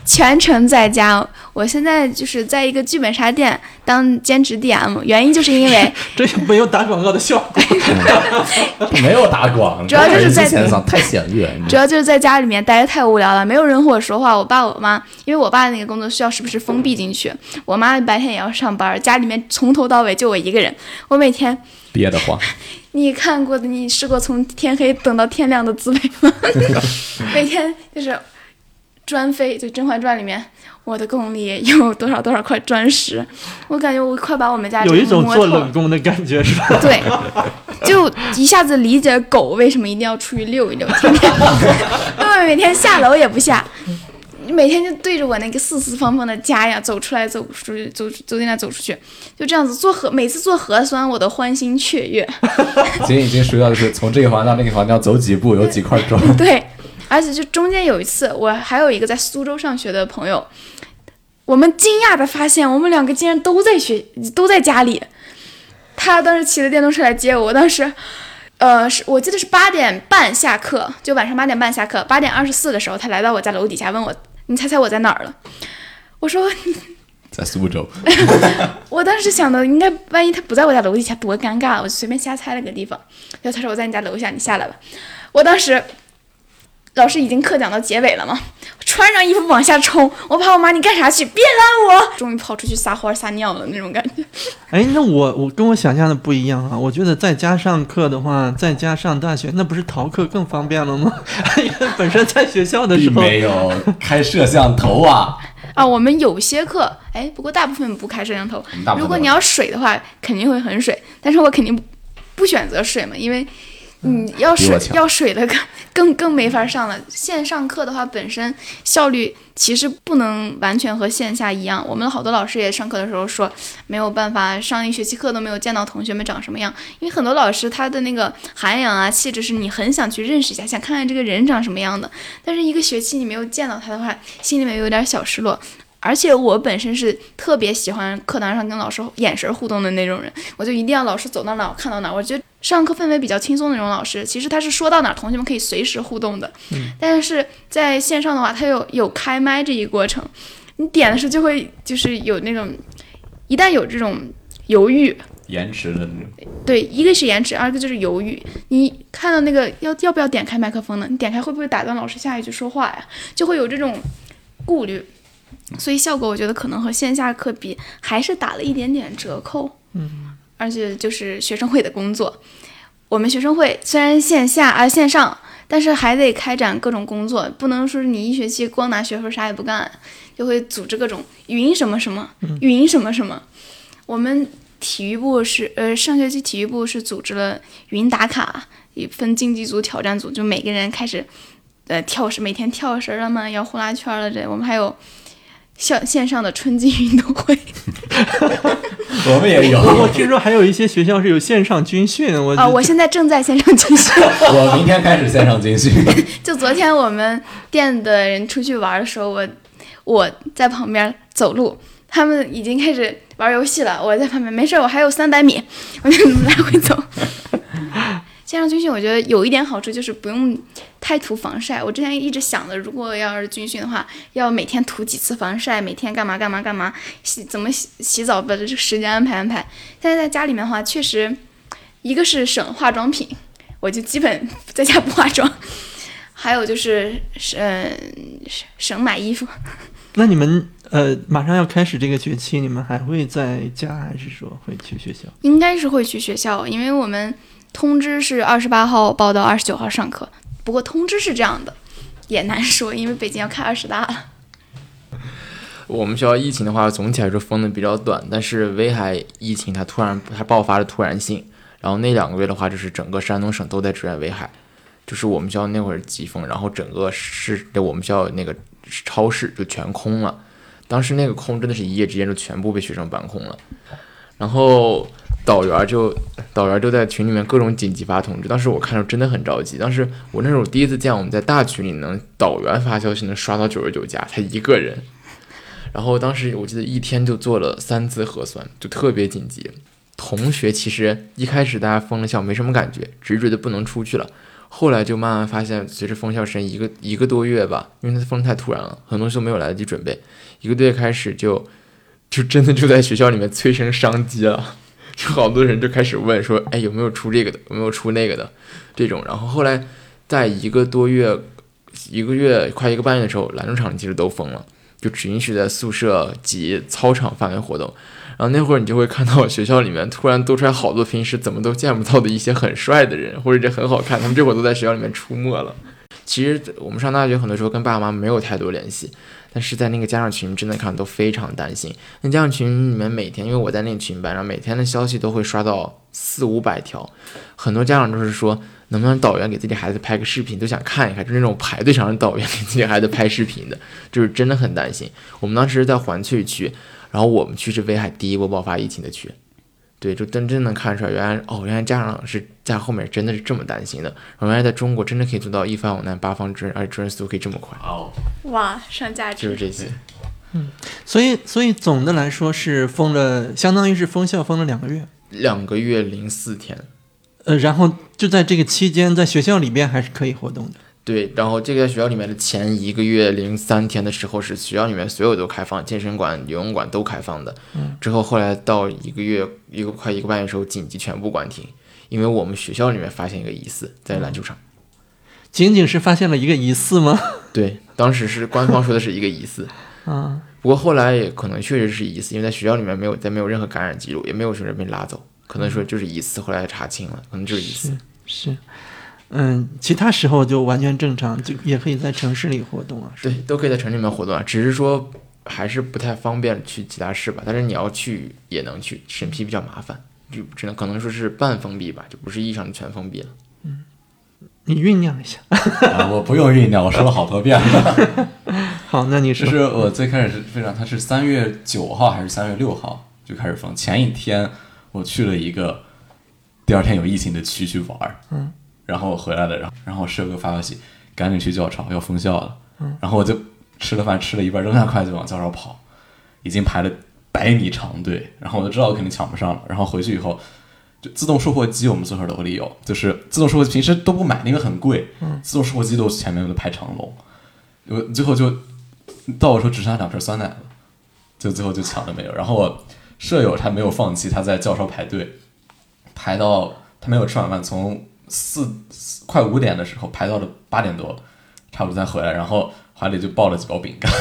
全程在家，我现在就是在一个剧本杀店当兼职 DM，原因就是因为 (laughs) 这也没有打广告的效果。没有打广，主要就是在太显略。主要就是在家里面待着太无聊了，没有人和我说话。我爸我妈，因为我爸那个工作需要时不时封闭进去，我妈白天也要上班，家里面从头到尾就我一个人。我每天，憋得慌，(laughs) 你看过的，你试过从天黑等到天亮的滋味吗？(laughs) 每天就是砖飞，就《甄嬛传》里面，我的宫里有多少多少块砖石，我感觉我快把我们家有一种做这个摸透冷宫的感觉是吧？(laughs) 对，就一下子理解狗为什么一定要出去遛一遛，天天，因为每天下楼也不下，每天就对着我那个四四方方的家呀，走出来走出去，走走进来走出去，就这样子做核，每次做核酸我都欢欣雀跃，(laughs) 今天已经熟到就是从这个房到那个房要走几步，有几块砖。(laughs) 对，而且就中间有一次，我还有一个在苏州上学的朋友，我们惊讶的发现，我们两个竟然都在学，都在家里。他当时骑着电动车来接我，我当时，呃，是我记得是八点半下课，就晚上八点半下课，八点二十四的时候，他来到我家楼底下问我，你猜猜我在哪儿了？我说，(laughs) 在苏州，(laughs) 我当时想的应该，万一他不在我家楼底下多尴尬，我就随便瞎猜了个地方。然后他说我在你家楼下，你下来吧。我当时，老师已经课讲到结尾了嘛，穿上衣服往下冲，我怕我妈你干啥去？别拦我！终于跑出去撒欢撒尿了那种感觉。哎，那我我跟我想象的不一样啊！我觉得在家上课的话，在家上大学，那不是逃课更方便了吗？因 (laughs) 为本身在学校的时候，没有开摄像头啊。啊，我们有些课，哎，不过大部分不开摄像头。如果你要水的话，肯定会很水，但是我肯定不不选择水嘛，因为你要水要水的更更更没法上了。线上课的话，本身效率其实不能完全和线下一样。我们好多老师也上课的时候说，没有办法上一学期课都没有见到同学们长什么样，因为很多老师他的那个涵养啊、气质是你很想去认识一下，想看看这个人长什么样的。但是一个学期你没有见到他的话，心里面有点小失落。而且我本身是特别喜欢课堂上跟老师眼神互动的那种人，我就一定要老师走到哪我看到哪。我觉得上课氛围比较轻松的那种老师，其实他是说到哪儿同学们可以随时互动的。但是在线上的话，他有有开麦这一过程，你点的时候就会就是有那种，一旦有这种犹豫，延迟的那种，对，一个是延迟，二个就是犹豫。你看到那个要要不要点开麦克风呢？你点开会不会打断老师下一句说话呀？就会有这种顾虑，所以效果我觉得可能和线下课比还是打了一点点折扣。嗯，而且就是学生会的工作，我们学生会虽然线下啊线上，但是还得开展各种工作，不能说是你一学期光拿学分啥也不干，就会组织各种云什么什么，云什么什么。我们体育部是呃上学期体育部是组织了云打卡，也分竞技组、挑战组，就每个人开始呃跳绳，每天跳绳了嘛，摇呼啦圈了这。我们还有线线上的春季运动会，(laughs) 我们也有。我听说还有一些学校是有线上军训，我啊，我现在正在线上军训。(laughs) 我明天开始线上军训。(laughs) 就昨天我们店的人出去玩的时候，我我在旁边走路，他们已经开始玩游戏了，我在旁边没事儿，我还有三百米，我就来回走。线上军训我觉得有一点好处就是不用太涂防晒。我之前一直想的，如果要是军训的话，要每天涂几次防晒，每天干嘛干嘛干嘛，洗怎么洗洗澡把这个时间安排安排。现在在家里面的话，确实一个是省化妆品，我就基本在家不 (laughs) 化妆。还有就是，嗯、省省买衣服。那你们呃马上要开始这个学期，你们还会在家，还是说会去学校？应该是会去学校，因为我们通知是二十八号报到二十九号上课。不过通知是这样的，也难说，因为北京要开二十大了。我们学校疫情的话，总体来说封的比较短，但是威海疫情它突然它爆发的突然性，然后那两个月的话，就是整个山东省都在支援威海，就是我们学校那会儿急封，然后整个市我们学校那个超市就全空了，当时那个空真的是一夜之间就全部被学生搬空了，然后导员就导员就在群里面各种紧急发通知，当时我看着真的很着急，当时我那时候第一次见我们在大群里能导员发消息能刷到九十九加，他一个人。然后当时我记得一天就做了三次核酸，就特别紧急。同学其实一开始大家封了校没什么感觉，只觉得不能出去了。后来就慢慢发现，随着封校时间一个一个多月吧，因为它封太突然了，很多都没有来得及准备。一个多月开始就就真的就在学校里面催生商机了，就好多人就开始问说，哎有没有出这个的，有没有出那个的这种。然后后来在一个多月、一个月快一个半月的时候，篮球场其实都封了。就只允许在宿舍及操场范围活动，然后那会儿你就会看到学校里面突然多出来好多平时怎么都见不到的一些很帅的人，或者这很好看，他们这会儿都在学校里面出没了。其实我们上大学很多时候跟爸爸妈妈没有太多联系，但是在那个家长群真的看都非常担心。那家长群里面每天，因为我在那个群班上，每天的消息都会刷到四五百条，很多家长都是说能不能导员给自己孩子拍个视频，都想看一看，就是那种排队想让导员给自己孩子拍视频的，就是真的很担心。我们当时在环翠区，然后我们区是威海第一波爆发疫情的区。对，就真真能看出来，原来哦，原来家长是在后面真的是这么担心的。然后原来在中国真的可以做到一方有难八方支援，而且支援速度可以这么快，哦，哇，上价值。就是这些。嗯所以所以总的来说是封了，相当于是封校封了两个月。两个月零四天，呃，然后就在这个期间，在学校里边还是可以活动的。对，然后这个在学校里面的前一个月零三天的时候，是学校里面所有都开放，健身馆、游泳馆都开放的。嗯，之后后来到一个月一个快一个半月的时候，紧急全部关停，因为我们学校里面发现一个疑似在篮球场。仅仅是发现了一个疑似吗？(laughs) 对，当时是官方说的是一个疑似，(laughs) 啊，不过后来也可能确实是疑似，因为在学校里面没有再没有任何感染记录，也没有说人被拉走，可能说就是疑似，后来查清了，可能就是疑似。是，嗯，其他时候就完全正常，就也可以在城市里活动啊。对，都可以在城里面活动啊，只是说还是不太方便去其他市吧。但是你要去也能去，审批比较麻烦，就只能可能说是半封闭吧，就不是意义上的全封闭了。你酝酿一下。(laughs) 啊，我不用酝酿，我说了好多遍了。(laughs) 好，那你说就是我最开始是非常，他是三月九号还是三月六号就开始封，前一天我去了一个第二天有疫情的区去玩儿，嗯，然后我回来了，然后然后舍友给我发消息，赶紧去教场要封校了，嗯，然后我就吃了饭吃了一半，扔下筷子往教场跑，已经排了百米长队，然后我就知道我肯定抢不上了，然后回去以后。就自动售货机，我们宿舍楼里有，就是自动售货机平时都不买，那个很贵。嗯，自动售货机都前面都排长龙，我最后就到我说只剩下两瓶酸奶了，就最后就抢了没有。然后我舍友他没有放弃，他在教室排队，排到他没有吃晚饭，从四快五点的时候排到了八点多，差不多才回来，然后怀里就抱了几包饼干。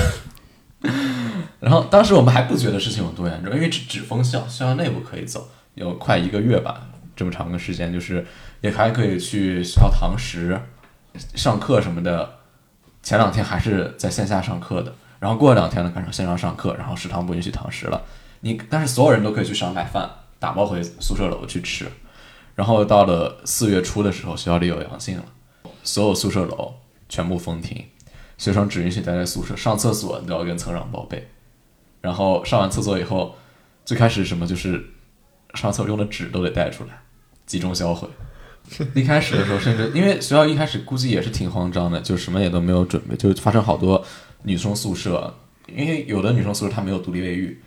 (laughs) 然后当时我们还不觉得事情有多严重，因为只只封校，校内部可以走。有快一个月吧，这么长的时间，就是也还可以去学校堂食、上课什么的。前两天还是在线下上课的，然后过了两天呢，改成线上上课，然后食堂不允许堂食了。你但是所有人都可以去食堂买饭，打包回宿舍楼去吃。然后到了四月初的时候，学校里有阳性了，所有宿舍楼全部封停，学生只允许待在宿舍，上厕所都要跟层长报备。然后上完厕所以后，最开始什么就是。上厕所用的纸都得带出来，集中销毁。一开始的时候，甚至因为学校一开始估计也是挺慌张的，就什么也都没有准备，就发生好多女生宿舍，因为有的女生宿舍她没有独立卫浴，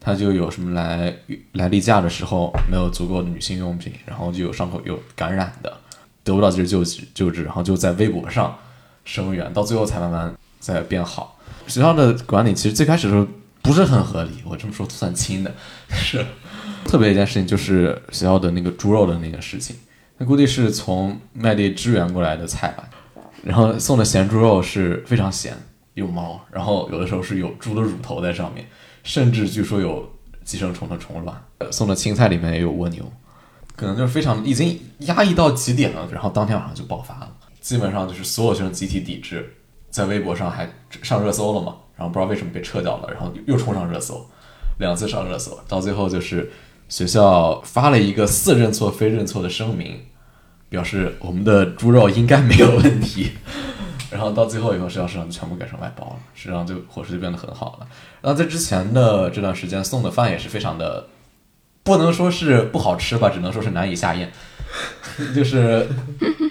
他就有什么来来例假的时候没有足够的女性用品，然后就有伤口有感染的，得不到及时救治救治，然后就在微博上声援，到最后才慢慢在变好。学校的管理其实最开始的时候不是很合理，我这么说算轻的，是。特别一件事情就是学校的那个猪肉的那个事情，那估计是从外地支援过来的菜吧，然后送的咸猪肉是非常咸，有毛，然后有的时候是有猪的乳头在上面，甚至据说有寄生虫的虫卵。送的青菜里面也有蜗牛，可能就是非常已经压抑到极点了，然后当天晚上就爆发了，基本上就是所有学生集体抵制，在微博上还上热搜了嘛，然后不知道为什么被撤掉了，然后又冲上热搜，两次上热搜，到最后就是。学校发了一个似认错非认错的声明，表示我们的猪肉应该没有问题。然后到最后以后，学校食堂就全部改成外包了，实际上就伙食就变得很好了。然后在之前的这段时间送的饭也是非常的，不能说是不好吃吧，只能说是难以下咽。(laughs) 就是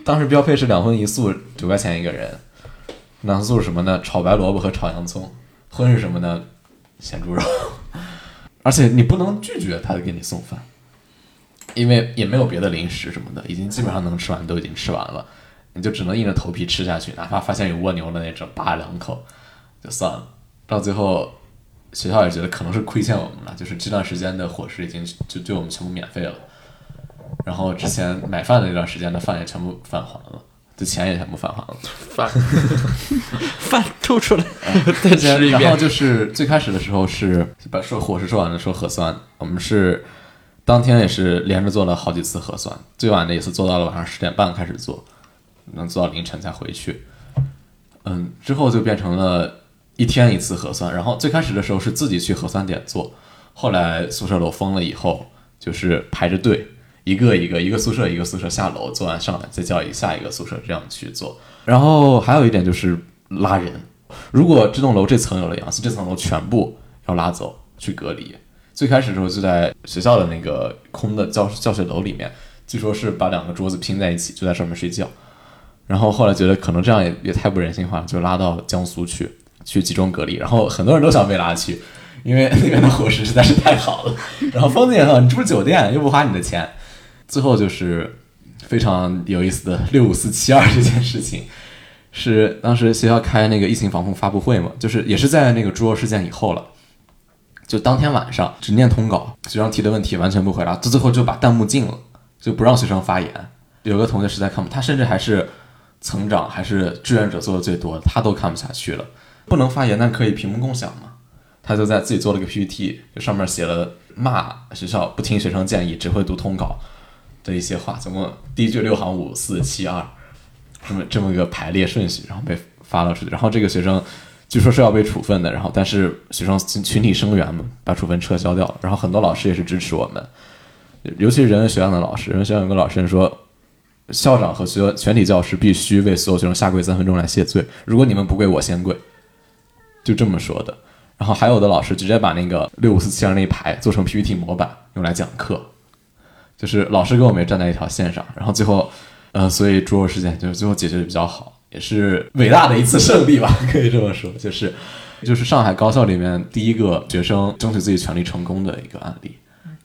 当时标配是两荤一素，九块钱一个人。两素是什么呢？炒白萝卜和炒洋葱。荤是什么呢？咸猪肉。而且你不能拒绝他给你送饭，因为也没有别的零食什么的，已经基本上能吃完都已经吃完了，你就只能硬着头皮吃下去，哪怕发现有蜗牛的那种扒两口就算了。到最后学校也觉得可能是亏欠我们了，就是这段时间的伙食已经就对我们全部免费了，然后之前买饭的那段时间的饭也全部返还了。这钱也全部返还了，饭 (laughs) 饭吐出来，(laughs) 再吃一遍。然后就是最开始的时候是把说伙食说完了，说核酸，我们是当天也是连着做了好几次核酸，最晚的一次做到了晚上十点半开始做，能做到凌晨才回去。嗯，之后就变成了一天一次核酸，然后最开始的时候是自己去核酸点做，后来宿舍楼封了以后，就是排着队，一个一个一个宿舍一个宿舍下楼，做完上来再叫一下一个宿舍这样去做。然后还有一点就是拉人，如果这栋楼这层有了阳性，这层楼全部要拉走去隔离。最开始的时候就在学校的那个空的教教学楼里面，据说是把两个桌子拼在一起，就在上面睡觉。然后后来觉得可能这样也也太不人性化，就拉到江苏去去集中隔离。然后很多人都想被拉去，因为那边的伙食实在是太好了。(laughs) 然后风景也很好，你住酒店又不花你的钱。最后就是非常有意思的六五四七二这件事情，是当时学校开那个疫情防控发布会嘛，就是也是在那个猪肉事件以后了。就当天晚上只念通稿，学生提的问题完全不回答，到最后就把弹幕禁了，就不让学生发言。有个同学实在看不，他甚至还是成长，还是志愿者做的最多，他都看不下去了。不能发言，但可以屏幕共享嘛？他就在自己做了个 PPT，就上面写了骂学校不听学生建议，只会读通稿的一些话。总共第一句六行五四七二，这么这么个排列顺序，然后被发了出去。然后这个学生。据说是要被处分的，然后但是学生群体声援嘛，把处分撤销掉了。然后很多老师也是支持我们，尤其是人文学院的老师。人文学院有个老师说，校长和学全体教师必须为所有学生下跪三分钟来谢罪。如果你们不跪，我先跪。就这么说的。然后还有的老师直接把那个六五四七二那一排做成 PPT 模板用来讲课，就是老师跟我们也站在一条线上。然后最后，呃，所以猪肉事件就是最后解决的比较好。也是伟大的一次胜利吧，(laughs) 可以这么说，就是就是上海高校里面第一个学生争取自己权利成功的一个案例，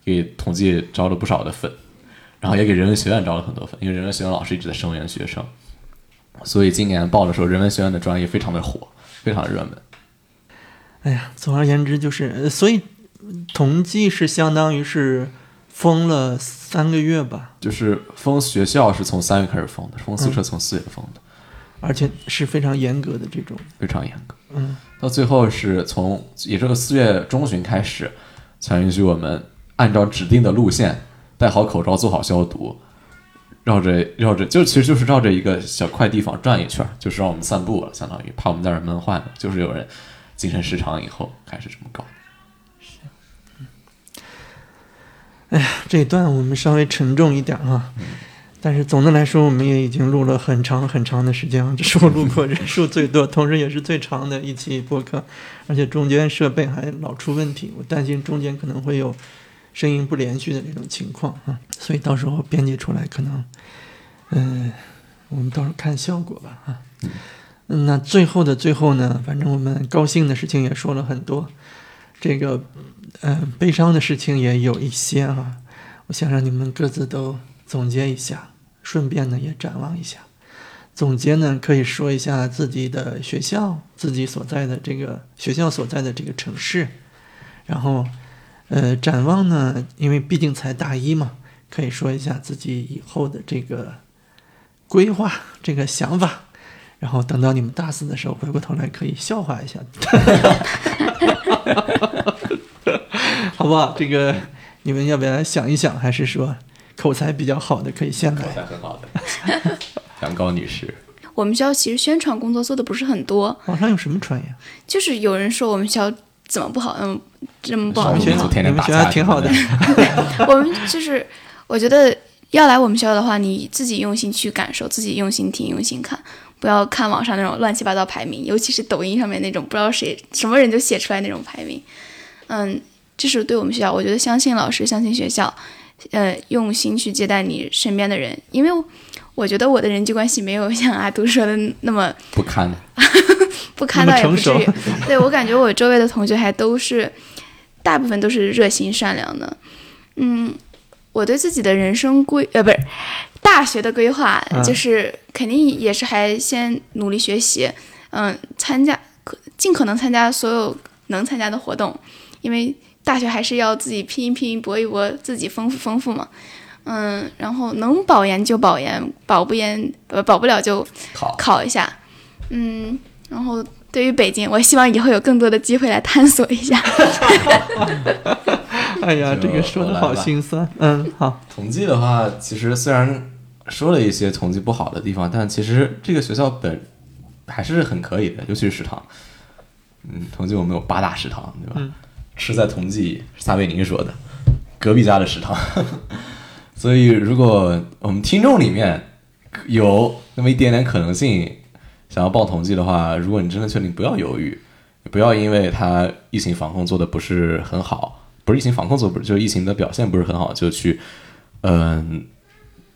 给统计招了不少的粉，然后也给人文学院招了很多分，因为人文学院老师一直在声援学生，所以今年报的时候，人文学院的专业非常的火，非常的热门。哎呀，总而言之就是，所以同济是相当于是封了三个月吧，就是封学校是从三月开始封的，封宿舍从四月封的。而且是非常严格的这种，非常严格。嗯，到最后是从也就是四月中旬开始，才允许我们按照指定的路线戴好口罩、做好消毒，绕着绕着，就其实就是绕着一个小块地方转一圈，就是让我们散步了，相当于怕我们在这闷坏了。就是有人精神失常以后开始这么搞。哎呀，这一段我们稍微沉重一点啊。但是总的来说，我们也已经录了很长很长的时间了，这是我录过人数最多，同时也是最长的一期播客，而且中间设备还老出问题，我担心中间可能会有声音不连续的这种情况啊，所以到时候编辑出来可能，嗯，我们到时候看效果吧啊。那最后的最后呢，反正我们高兴的事情也说了很多，这个嗯悲伤的事情也有一些啊，我想让你们各自都总结一下。顺便呢，也展望一下。总结呢，可以说一下自己的学校，自己所在的这个学校所在的这个城市。然后，呃，展望呢，因为毕竟才大一嘛，可以说一下自己以后的这个规划、这个想法。然后等到你们大四的时候，回过头来可以笑话一下，(laughs) 好不好？这个你们要不要想一想？还是说？口才比较好的可以先来。口才很好的，杨高女士。(laughs) 我们学校其实宣传工作做的不是很多。网上有什么传呀？就是有人说我们学校怎么不好，嗯，这么不好。我们学校你们学校挺好的。(laughs) 我们就是，我觉得要来我们学校的话，你自己用心去感受，自己用心听，用心看，不要看网上那种乱七八糟排名，尤其是抖音上面那种不知道谁什么人就写出来那种排名。嗯，这是对我们学校，我觉得相信老师，相信学校。呃，用心去接待你身边的人，因为我觉得我的人际关系没有像阿杜说的那么不堪，不堪倒也不至于。(laughs) 对我感觉我周围的同学还都是，大部分都是热心善良的。嗯，我对自己的人生规呃不是大学的规划，就是肯定也是还先努力学习，嗯，参加可尽可能参加所有能参加的活动，因为。大学还是要自己拼一拼搏一搏，自己丰富丰富嘛。嗯，然后能保研就保研，保不研呃保不了就考考一下。嗯，然后对于北京，我希望以后有更多的机会来探索一下。(laughs) 哎呀，这个说的好心酸。嗯，好。统计的话，其实虽然说了一些统计不好的地方，但其实这个学校本还是很可以的，尤其是食堂。嗯，同济我们有八大食堂，对吧？嗯吃在同济，撒贝宁说的，隔壁家的食堂。(laughs) 所以，如果我们听众里面有那么一点点可能性想要报同济的话，如果你真的确定，不要犹豫，不要因为它疫情防控做的不是很好，不是疫情防控做不是，就是疫情的表现不是很好，就去嗯。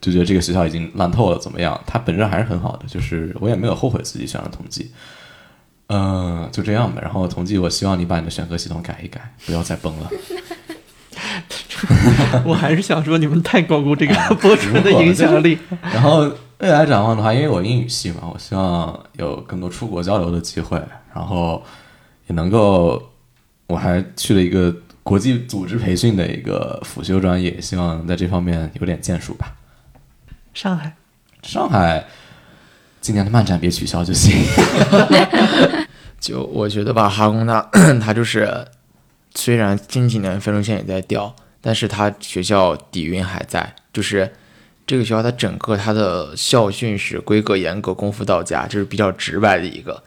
就觉得这个学校已经烂透了，怎么样？它本质还是很好的，就是我也没有后悔自己选了统计，嗯、就这样吧。然后统计，我希望你把你的选课系统改一改，不要再崩了。(laughs) 我还是想说，你们太高估这个博主的影响力。(laughs) 然后未来展望的话，因为我英语系嘛，我希望有更多出国交流的机会，然后也能够，我还去了一个国际组织培训的一个辅修专业，希望在这方面有点建树吧。上海，上海今年的漫展别取消就行。(laughs) 就我觉得吧，哈工大 (clears throat) 它就是虽然近几年分数线也在掉，但是它学校底蕴还在，就是这个学校它整个它的校训是规格严格，功夫到家，这是比较直白的一个。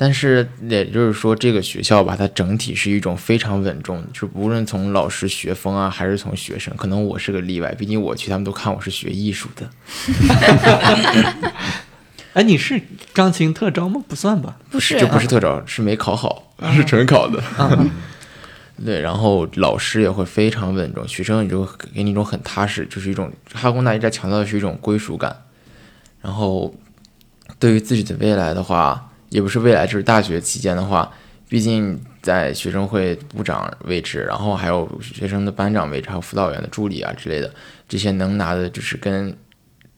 但是也就是说，这个学校吧，它整体是一种非常稳重的，就无论从老师学风啊，还是从学生，可能我是个例外，毕竟我去他们都看我是学艺术的。(laughs) 哎，你是钢琴特招吗？不算吧。不是这不是特招，是没考好，是纯考的。对，然后老师也会非常稳重，学生也就给你一种很踏实，就是一种哈工大一直在强调的是一种归属感。然后对于自己的未来的话，也不是未来，就是大学期间的话，毕竟在学生会部长位置，然后还有学生的班长位置，还有辅导员的助理啊之类的，这些能拿的就是跟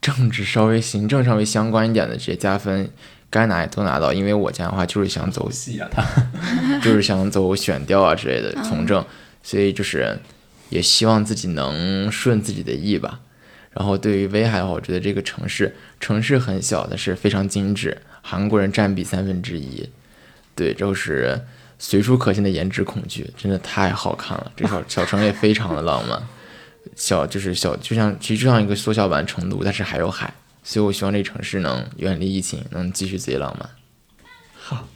政治稍微行政稍微相关一点的这些加分，该拿也都拿到。因为我家的话就是想走戏啊，他 (laughs) (laughs) 就是想走选调啊之类的从政，所以就是也希望自己能顺自己的意吧。然后对于威海的话，我觉得这个城市城市很小，但是非常精致，韩国人占比三分之一，对，就是随处可见的颜值恐惧，真的太好看了。这小小城也非常的浪漫，小就是小，就像其实就像一个缩小版成都，但是还有海，所以我希望这个城市能远离疫情，能继续自己浪漫。好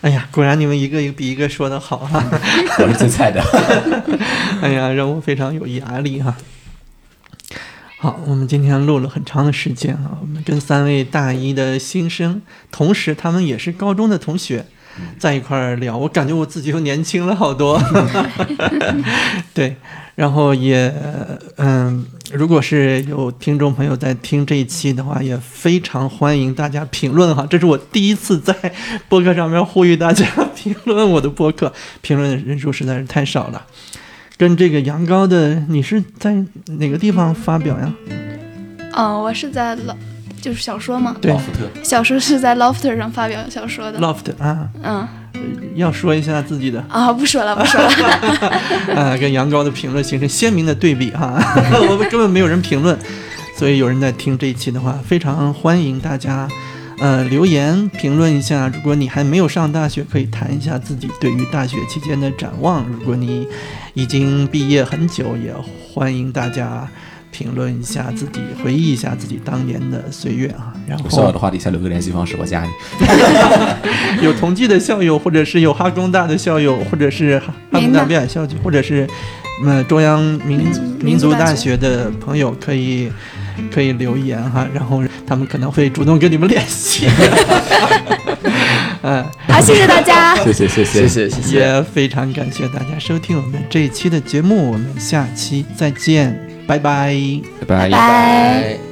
哎呀，果然你们一个一个比一个说的好哈、我是最菜的。(laughs) 哎呀，让我非常有压力哈、好，我们今天录了很长的时间啊，我们跟三位大一的新生，同时他们也是高中的同学，在一块儿聊，我感觉我自己又年轻了好多。(laughs) (laughs) 对，然后也嗯，如果是有听众朋友在听这一期的话，也非常欢迎大家评论哈。这是我第一次在播客上面呼吁大家评论我的播客，评论的人数实在是太少了。跟这个羊羔的，你是在哪个地方发表呀？嗯，我是在老就是小说嘛，对小说是在 Lofter 上发表小说的。，Loft 啊，嗯要说一下自己的啊，不说了不说了。(laughs) 啊，跟羊羔的评论形成鲜明的对比哈。(laughs) 我们根本没有人评论，所以有人在听这一期的话，非常欢迎大家。呃，留言评论一下。如果你还没有上大学，可以谈一下自己对于大学期间的展望。如果你已经毕业很久，也欢迎大家评论一下自己，回忆一下自己当年的岁月啊。然后有校友的话，底下留个联系方式，我加你。(laughs) 有同济的校友，或者是有哈工大的校友，或者是哈哈工大表演校区，或者是嗯中央民民族民族大大学的朋友，可以可以留言哈，然后他们可能会主动跟你们联系。嗯，(laughs) 好，谢谢大家。谢谢谢谢谢谢谢谢。也非常感谢大家收听我们这一期的节目，我们下期再见，拜拜。拜拜拜。